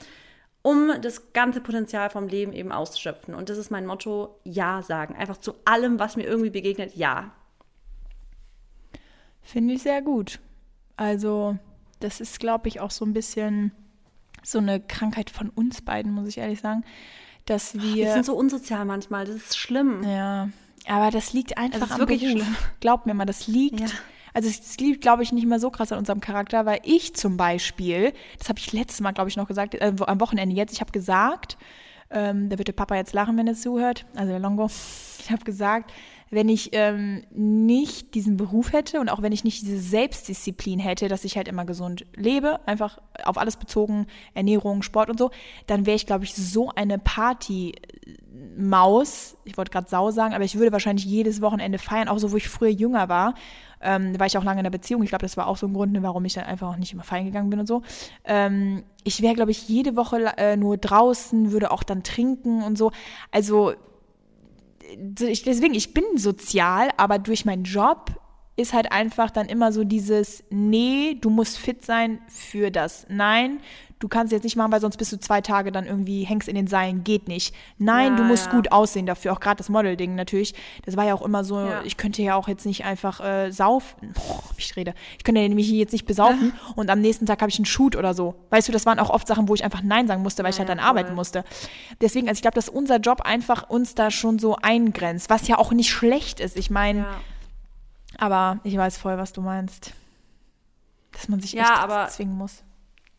um das ganze Potenzial vom Leben eben auszuschöpfen. Und das ist mein Motto, Ja sagen. Einfach zu allem, was mir irgendwie begegnet, Ja. Finde ich sehr gut. Also, das ist, glaube ich, auch so ein bisschen so eine Krankheit von uns beiden, muss ich ehrlich sagen, dass Wir wir. sind so unsozial manchmal. Das ist schlimm. ja, aber das liegt einfach Das ist am wirklich Beruf. schlimm. Glaub mir mal, das liegt. Ja. Also es liegt, glaube ich, nicht mehr so krass an unserem Charakter, weil ich zum Beispiel, das habe ich letztes Mal, glaube ich, noch gesagt, äh, am Wochenende jetzt, ich habe gesagt, ähm, da wird der Papa jetzt lachen, wenn er zuhört, also der Longo, ich habe gesagt, wenn ich ähm, nicht diesen Beruf hätte und auch wenn ich nicht diese Selbstdisziplin hätte, dass ich halt immer gesund lebe, einfach auf alles bezogen, Ernährung, Sport und so, dann wäre ich, glaube ich, so eine Party-Maus. Ich wollte gerade Sau sagen, aber ich würde wahrscheinlich jedes Wochenende feiern, auch so, wo ich früher jünger war. Ähm, war ich auch lange in einer Beziehung. Ich glaube, das war auch so ein Grund, ne, warum ich dann einfach auch nicht immer feiern gegangen bin und so. Ähm, ich wäre, glaube ich, jede Woche äh, nur draußen, würde auch dann trinken und so. Also ich, deswegen, ich bin sozial, aber durch meinen Job ist halt einfach dann immer so dieses, nee, du musst fit sein für das. Nein, du kannst jetzt nicht machen, weil sonst bist du zwei Tage dann irgendwie hängst in den Seilen, geht nicht. Nein, Ja, du musst ja. gut aussehen dafür, auch gerade das Model-Ding natürlich. Das war ja auch immer so, Ja. ich könnte ja auch jetzt nicht einfach äh, saufen, Boah, ich rede, ich könnte ja nämlich jetzt nicht besaufen und am nächsten Tag habe ich einen Shoot oder so. Weißt du, das waren auch oft Sachen, wo ich einfach Nein sagen musste, weil ich halt dann arbeiten voll. musste. Deswegen, also ich glaube, dass unser Job einfach uns da schon so eingrenzt, was ja auch nicht schlecht ist. Ich meine, aber ich weiß voll, was du meinst. Dass man sich Ja, echt aber- zwingen muss.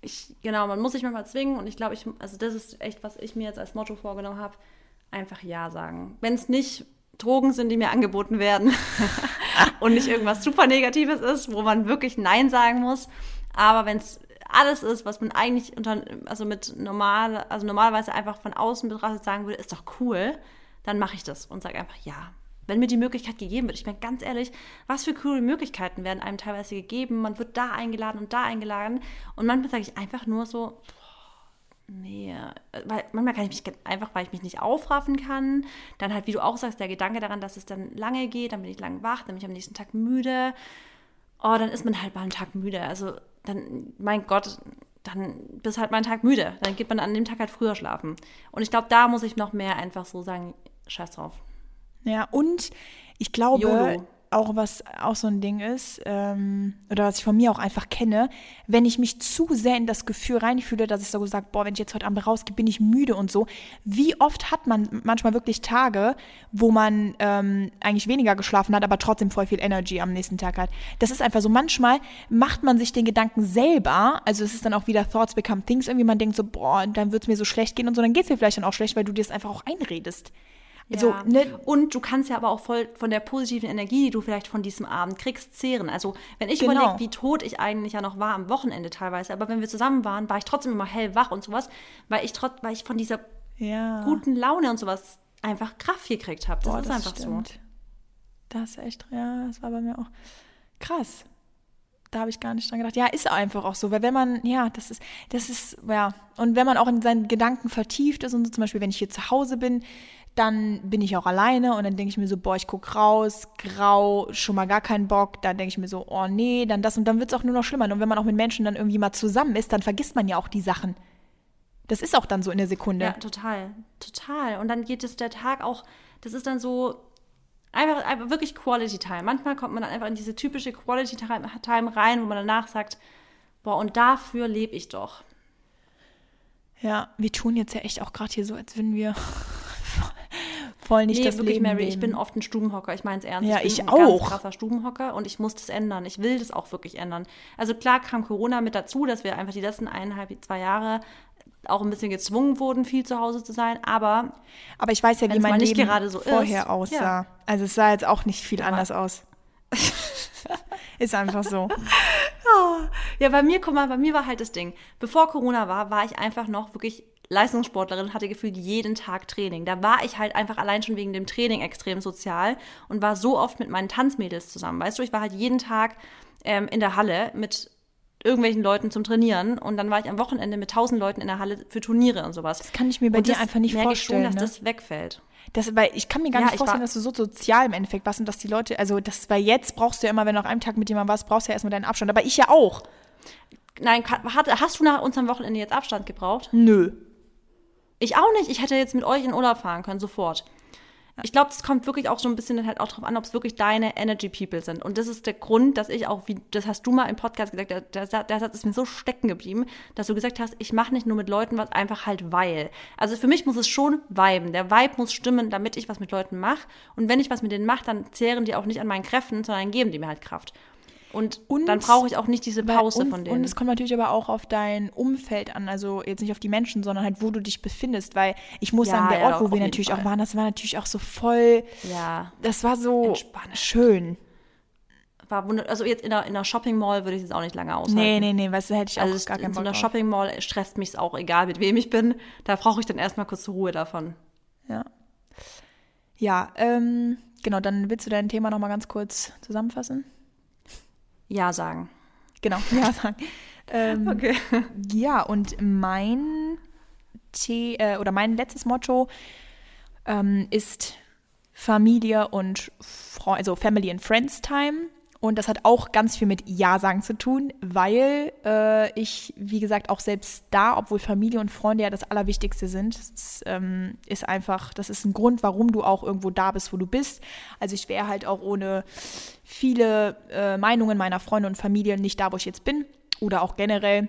Ich, genau, man muss sich manchmal zwingen und ich glaube, ich, also das ist echt, was ich mir jetzt als Motto vorgenommen habe, einfach Ja sagen. Wenn es nicht Drogen sind, die mir angeboten werden und nicht irgendwas super Negatives ist, wo man wirklich Nein sagen muss, aber wenn es alles ist, was man eigentlich unter, also mit normal, also normalerweise einfach von außen betrachtet sagen würde, ist doch cool, dann mache ich das und sage einfach Ja. Wenn mir die Möglichkeit gegeben wird, ich bin ganz ehrlich, was für coole Möglichkeiten werden einem teilweise gegeben. Man wird da eingeladen und da eingeladen. Und manchmal sage ich einfach nur so, nee, äh, weil manchmal kann ich mich einfach, weil ich mich nicht aufraffen kann. Dann halt, wie du auch sagst, der Gedanke daran, dass es dann lange geht, dann bin ich lang wach, dann bin ich am nächsten Tag müde. Oh, dann ist man halt mal einen Tag müde. Also dann, mein Gott, dann bist halt mal einen Tag müde. Dann geht man an dem Tag halt früher schlafen. Und ich glaube, da muss ich noch mehr einfach so sagen, scheiß drauf. Ja, und ich glaube, YOLO. auch was auch so ein Ding ist, ähm, oder was ich von mir auch einfach kenne, wenn ich mich zu sehr in das Gefühl reinfühle, dass ich so sage, boah, wenn ich jetzt heute Abend rausgehe, bin ich müde und so. Wie oft hat man manchmal wirklich Tage, wo man ähm, eigentlich weniger geschlafen hat, aber trotzdem voll viel Energy am nächsten Tag hat. Das ist einfach so, manchmal macht man sich den Gedanken selber, also es ist dann auch wieder Thoughts become Things, irgendwie man denkt so, boah, dann wird es mir so schlecht gehen und so, dann geht es mir vielleicht dann auch schlecht, weil du dir das einfach auch einredest. Also, ja. ne? Und du kannst ja aber auch voll von der positiven Energie, die du vielleicht von diesem Abend kriegst, zehren. Also wenn ich genau. überlege, wie tot ich eigentlich ja noch war am Wochenende teilweise, aber wenn wir zusammen waren, war ich trotzdem immer hellwach und sowas, weil ich trotz, weil ich von dieser ja. guten Laune und sowas einfach Kraft gekriegt habe. Das Boah, ist das einfach stimmt. so. Das ist echt, ja, das war bei mir auch krass. Da habe ich gar nicht dran gedacht. Ja, ist einfach auch so, weil wenn man, ja, das ist, das ist, ja, und wenn man auch in seinen Gedanken vertieft ist und so, zum Beispiel, wenn ich hier zu Hause bin, dann bin ich auch alleine und dann denke ich mir so, boah, ich gucke raus, grau, schon mal gar keinen Bock. Dann denke ich mir so, oh nee, dann das und dann wird es auch nur noch schlimmer. Und wenn man auch mit Menschen dann irgendwie mal zusammen ist, dann vergisst man ja auch die Sachen. Das ist auch dann so in der Sekunde. Ja, total, total. Und dann geht es der Tag auch, das ist dann so einfach, einfach wirklich Quality Time. Manchmal kommt man dann einfach in diese typische Quality Time rein, wo man danach sagt, boah, und dafür lebe ich doch. Ja, wir tun jetzt ja echt auch gerade hier so, als würden wir voll nicht nee, das wirklich, Leben Mary, leben. ich bin oft ein Stubenhocker. Ich meine es ernst. Ja, ich, ich ein auch. Ganz krasser Stubenhocker und ich muss das ändern. Ich will das auch wirklich ändern. Also klar kam Corona mit dazu, dass wir einfach die letzten eineinhalb, zwei Jahre auch ein bisschen gezwungen wurden, viel zu Hause zu sein, aber aber ich weiß ja, wie mein Leben so vorher ist, aussah. Ja. Also es sah jetzt auch nicht viel ja. anders aus. ist einfach so. Ja, bei mir, guck mal, bei mir war halt das Ding. Bevor Corona war, war ich einfach noch wirklich Leistungssportlerin, hatte gefühlt jeden Tag Training. Da war ich halt einfach allein schon wegen dem Training extrem sozial und war so oft mit meinen Tanzmädels zusammen. Weißt du, ich war halt jeden Tag ähm, in der Halle mit irgendwelchen Leuten zum Trainieren und dann war ich am Wochenende mit tausend Leuten in der Halle für Turniere und sowas. Das kann ich mir bei und dir einfach nicht vorstellen. Ich schon, dass ne? das wegfällt. Das, weil ich kann mir gar ja, nicht vorstellen, dass du so sozial im Endeffekt warst und dass die Leute, also das, weil jetzt brauchst du ja immer, wenn du nach einem Tag mit jemandem warst, brauchst du ja erstmal deinen Abstand. Aber ich ja auch. Nein, hast du nach unserem Wochenende jetzt Abstand gebraucht? Nö. Ich auch nicht. Ich hätte jetzt mit euch in Urlaub fahren können, sofort. Ich glaube, es kommt wirklich auch so ein bisschen halt auch drauf an, ob es wirklich deine Energy People sind. Und das ist der Grund, dass ich auch, wie das hast du mal im Podcast gesagt, der, der, der Satz ist mir so stecken geblieben, dass du gesagt hast, ich mache nicht nur mit Leuten was, einfach halt weil. Also für mich muss es schon viben. Der Vibe muss stimmen, damit ich was mit Leuten mache. Und wenn ich was mit denen mache, dann zehren die auch nicht an meinen Kräften, sondern geben die mir halt Kraft. Und, und dann brauche ich auch nicht diese Pause und, von denen. Und es kommt natürlich aber auch auf dein Umfeld an, also jetzt nicht auf die Menschen, sondern halt, wo du dich befindest, weil ich muss ja, sagen, der ja, Ort, wo wir natürlich Fall. auch waren, das war natürlich auch so voll, ja, das war so schön. War also jetzt in einer, in einer Shopping Mall würde ich es auch nicht lange aushalten. Nee, nee, nee, weißt du, hätte ich also auch gar keinen Bock In so einer Shopping Mall stresst mich es auch, egal mit wem ich bin. Da brauche ich dann erstmal kurz Ruhe davon. Ja. Ja, ähm, genau, dann willst du dein Thema nochmal ganz kurz zusammenfassen? Ja sagen. Genau, Ja sagen. Ähm, okay. Ja, und mein The äh, oder mein letztes Motto ähm, ist Familie und Fre also Family and Friends Time. Und das hat auch ganz viel mit Ja sagen zu tun, weil äh, ich, wie gesagt, auch selbst da, obwohl Familie und Freunde ja das Allerwichtigste sind, das, ähm, ist einfach, das ist ein Grund, warum du auch irgendwo da bist, wo du bist. Also ich wäre halt auch ohne viele äh, Meinungen meiner Freunde und Familie nicht da, wo ich jetzt bin. Oder auch generell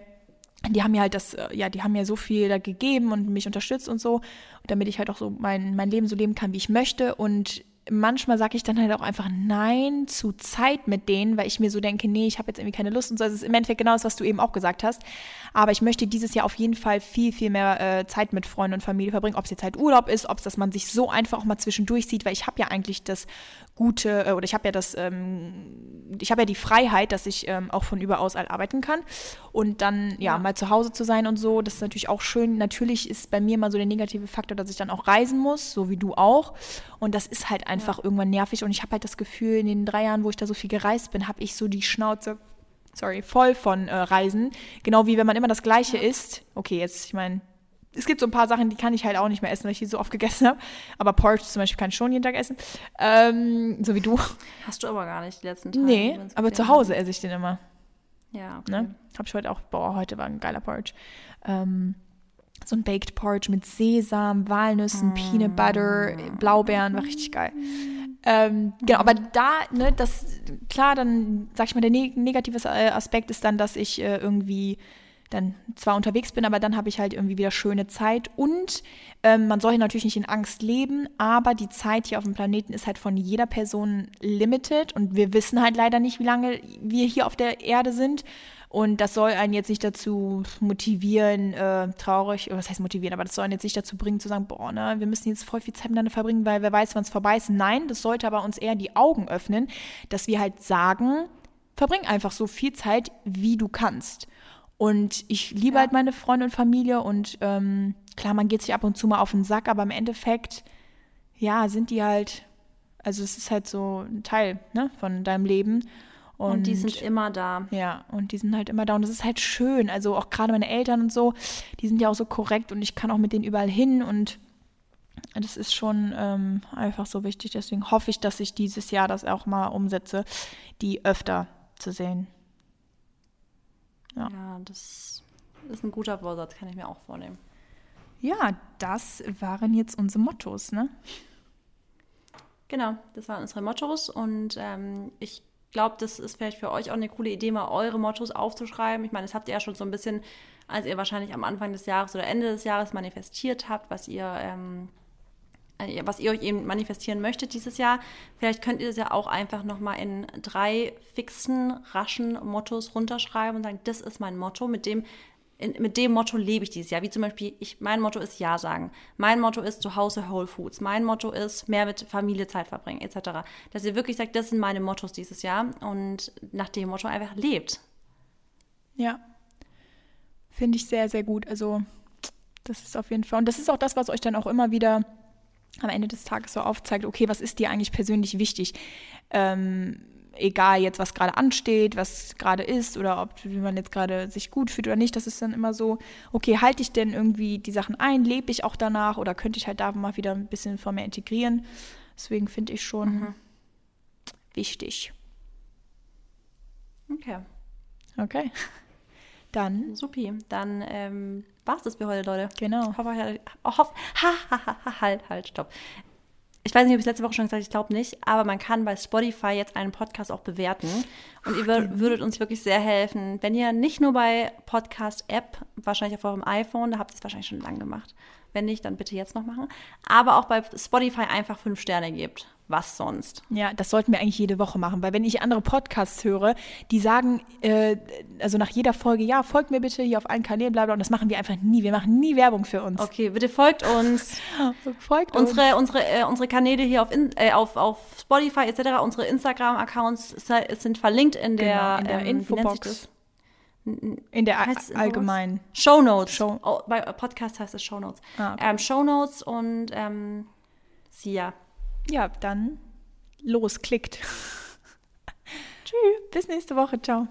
die haben mir halt das, äh, ja, die haben mir so viel da gegeben und mich unterstützt und so, damit ich halt auch so mein, mein Leben so leben kann, wie ich möchte. Und manchmal sage ich dann halt auch einfach Nein zu Zeit mit denen, weil ich mir so denke, nee, ich habe jetzt irgendwie keine Lust und so. Es ist im Endeffekt genau das, was du eben auch gesagt hast. Aber ich möchte dieses Jahr auf jeden Fall viel, viel mehr äh, Zeit mit Freunden und Familie verbringen. Ob es jetzt halt Urlaub ist, ob es, dass man sich so einfach auch mal zwischendurch sieht, weil ich habe ja eigentlich das gute, äh, oder ich habe ja das, ähm, ich habe ja die Freiheit, dass ich ähm, auch von überaus arbeiten kann. Und dann, ja, ja, mal zu Hause zu sein und so, das ist natürlich auch schön. Natürlich ist bei mir mal so der negative Faktor, dass ich dann auch reisen muss, so wie du auch. Und das ist halt einfach ja. irgendwann nervig. Und ich habe halt das Gefühl, in den drei Jahren, wo ich da so viel gereist bin, habe ich so die Schnauze sorry, voll von äh, Reisen. Genau wie wenn man immer das Gleiche ja. isst. Okay, jetzt, ich meine, es gibt so ein paar Sachen, die kann ich halt auch nicht mehr essen, weil ich die so oft gegessen habe. Aber Porridge zum Beispiel kann ich schon jeden Tag essen. Ähm, so wie du. Hast du aber gar nicht die letzten Tage. Nee, aber zu Hause esse ich den immer. Ja, okay. Ne? Hab ich heute auch, boah, heute war ein geiler Porridge. Ähm, so ein Baked Porridge mit Sesam, Walnüssen, mm. Peanut Butter, Blaubeeren, war richtig geil. Ähm, genau, aber da, ne, das, klar, dann sag ich mal, der ne negative äh, Aspekt ist dann, dass ich äh, irgendwie dann zwar unterwegs bin, aber dann habe ich halt irgendwie wieder schöne Zeit. Und ähm, man soll hier natürlich nicht in Angst leben, aber die Zeit hier auf dem Planeten ist halt von jeder Person limited und wir wissen halt leider nicht, wie lange wir hier auf der Erde sind. Und das soll einen jetzt nicht dazu motivieren, äh, traurig, oder was heißt motivieren, aber das soll einen jetzt nicht dazu bringen, zu sagen, boah, ne, wir müssen jetzt voll viel Zeit miteinander verbringen, weil wer weiß, wann es vorbei ist. Nein, das sollte aber uns eher die Augen öffnen, dass wir halt sagen, verbring einfach so viel Zeit, wie du kannst. Und ich liebe ja. halt meine Freunde und Familie und ähm, klar, man geht sich ab und zu mal auf den Sack, aber im Endeffekt, ja, sind die halt, also es ist halt so ein Teil ne, von deinem Leben. Und, und, die sind immer da. Ja, und die sind halt immer da. Und das ist halt schön. Also auch gerade meine Eltern und so, die sind ja auch so korrekt und ich kann auch mit denen überall hin. Und das ist schon ähm, einfach so wichtig. Deswegen hoffe ich, dass ich dieses Jahr das auch mal umsetze, die öfter zu sehen. Ja, ja das ist ein guter Vorsatz, kann ich mir auch vornehmen. Ja, das waren jetzt unsere Mottos, ne? Genau, das waren unsere Mottos und ähm, ich glaube, das ist vielleicht für euch auch eine coole Idee, mal eure Mottos aufzuschreiben. Ich meine, das habt ihr ja schon so ein bisschen, als ihr wahrscheinlich am Anfang des Jahres oder Ende des Jahres manifestiert habt, was ihr, ähm, äh, was ihr euch eben manifestieren möchtet dieses Jahr. Vielleicht könnt ihr das ja auch einfach nochmal in drei fixen, raschen Mottos runterschreiben und sagen, das ist mein Motto, mit dem in, mit dem Motto lebe ich dieses Jahr. Wie zum Beispiel, ich, mein Motto ist Ja sagen. Mein Motto ist zu Hause Whole Foods. Mein Motto ist mehr mit Familie Zeit verbringen, etc. Dass ihr wirklich sagt, das sind meine Mottos dieses Jahr und nach dem Motto einfach lebt. Ja. Finde ich sehr, sehr gut. Also, das ist auf jeden Fall. Und das ist auch das, was euch dann auch immer wieder am Ende des Tages so aufzeigt, okay, was ist dir eigentlich persönlich wichtig? Ähm, egal jetzt, was gerade ansteht, was gerade ist oder ob man jetzt gerade sich gut fühlt oder nicht, das ist dann immer so, okay, halte ich denn irgendwie die Sachen ein, lebe ich auch danach oder könnte ich halt da mal wieder ein bisschen von mir integrieren. Deswegen finde ich schon mhm. wichtig. Okay. Okay. Dann. Supi. Dann ähm, war es das für heute, Leute. Genau. Hoffe, hoff, ha, ha, ha, halt, halt, stopp ich weiß nicht, ob ich es letzte Woche schon gesagt habe, ich glaube nicht, aber man kann bei Spotify jetzt einen Podcast auch bewerten. Und ihr würdet uns wirklich sehr helfen, wenn ihr nicht nur bei Podcast-App, wahrscheinlich auf eurem iPhone, da habt ihr es wahrscheinlich schon lange gemacht. Wenn nicht, dann bitte jetzt noch machen. Aber auch bei Spotify einfach fünf Sterne gebt was sonst? Ja, das sollten wir eigentlich jede Woche machen, weil wenn ich andere Podcasts höre, die sagen, äh, also nach jeder Folge, ja, folgt mir bitte hier auf allen Kanälen, bla bla, und das machen wir einfach nie. Wir machen nie Werbung für uns. Okay, bitte folgt uns. folgt unsere, uns. Unsere, äh, unsere Kanäle hier auf, in, äh, auf, auf Spotify etc., unsere Instagram-Accounts sind verlinkt in der, genau, in der ähm, Infobox. In der allgemeinen. Show Notes. Show oh, bei Podcast heißt es Show Notes. Ah, okay. ähm, Show Notes und ähm, Sia. Ja, dann los, klickt. Tschüss. Bis nächste Woche. Ciao.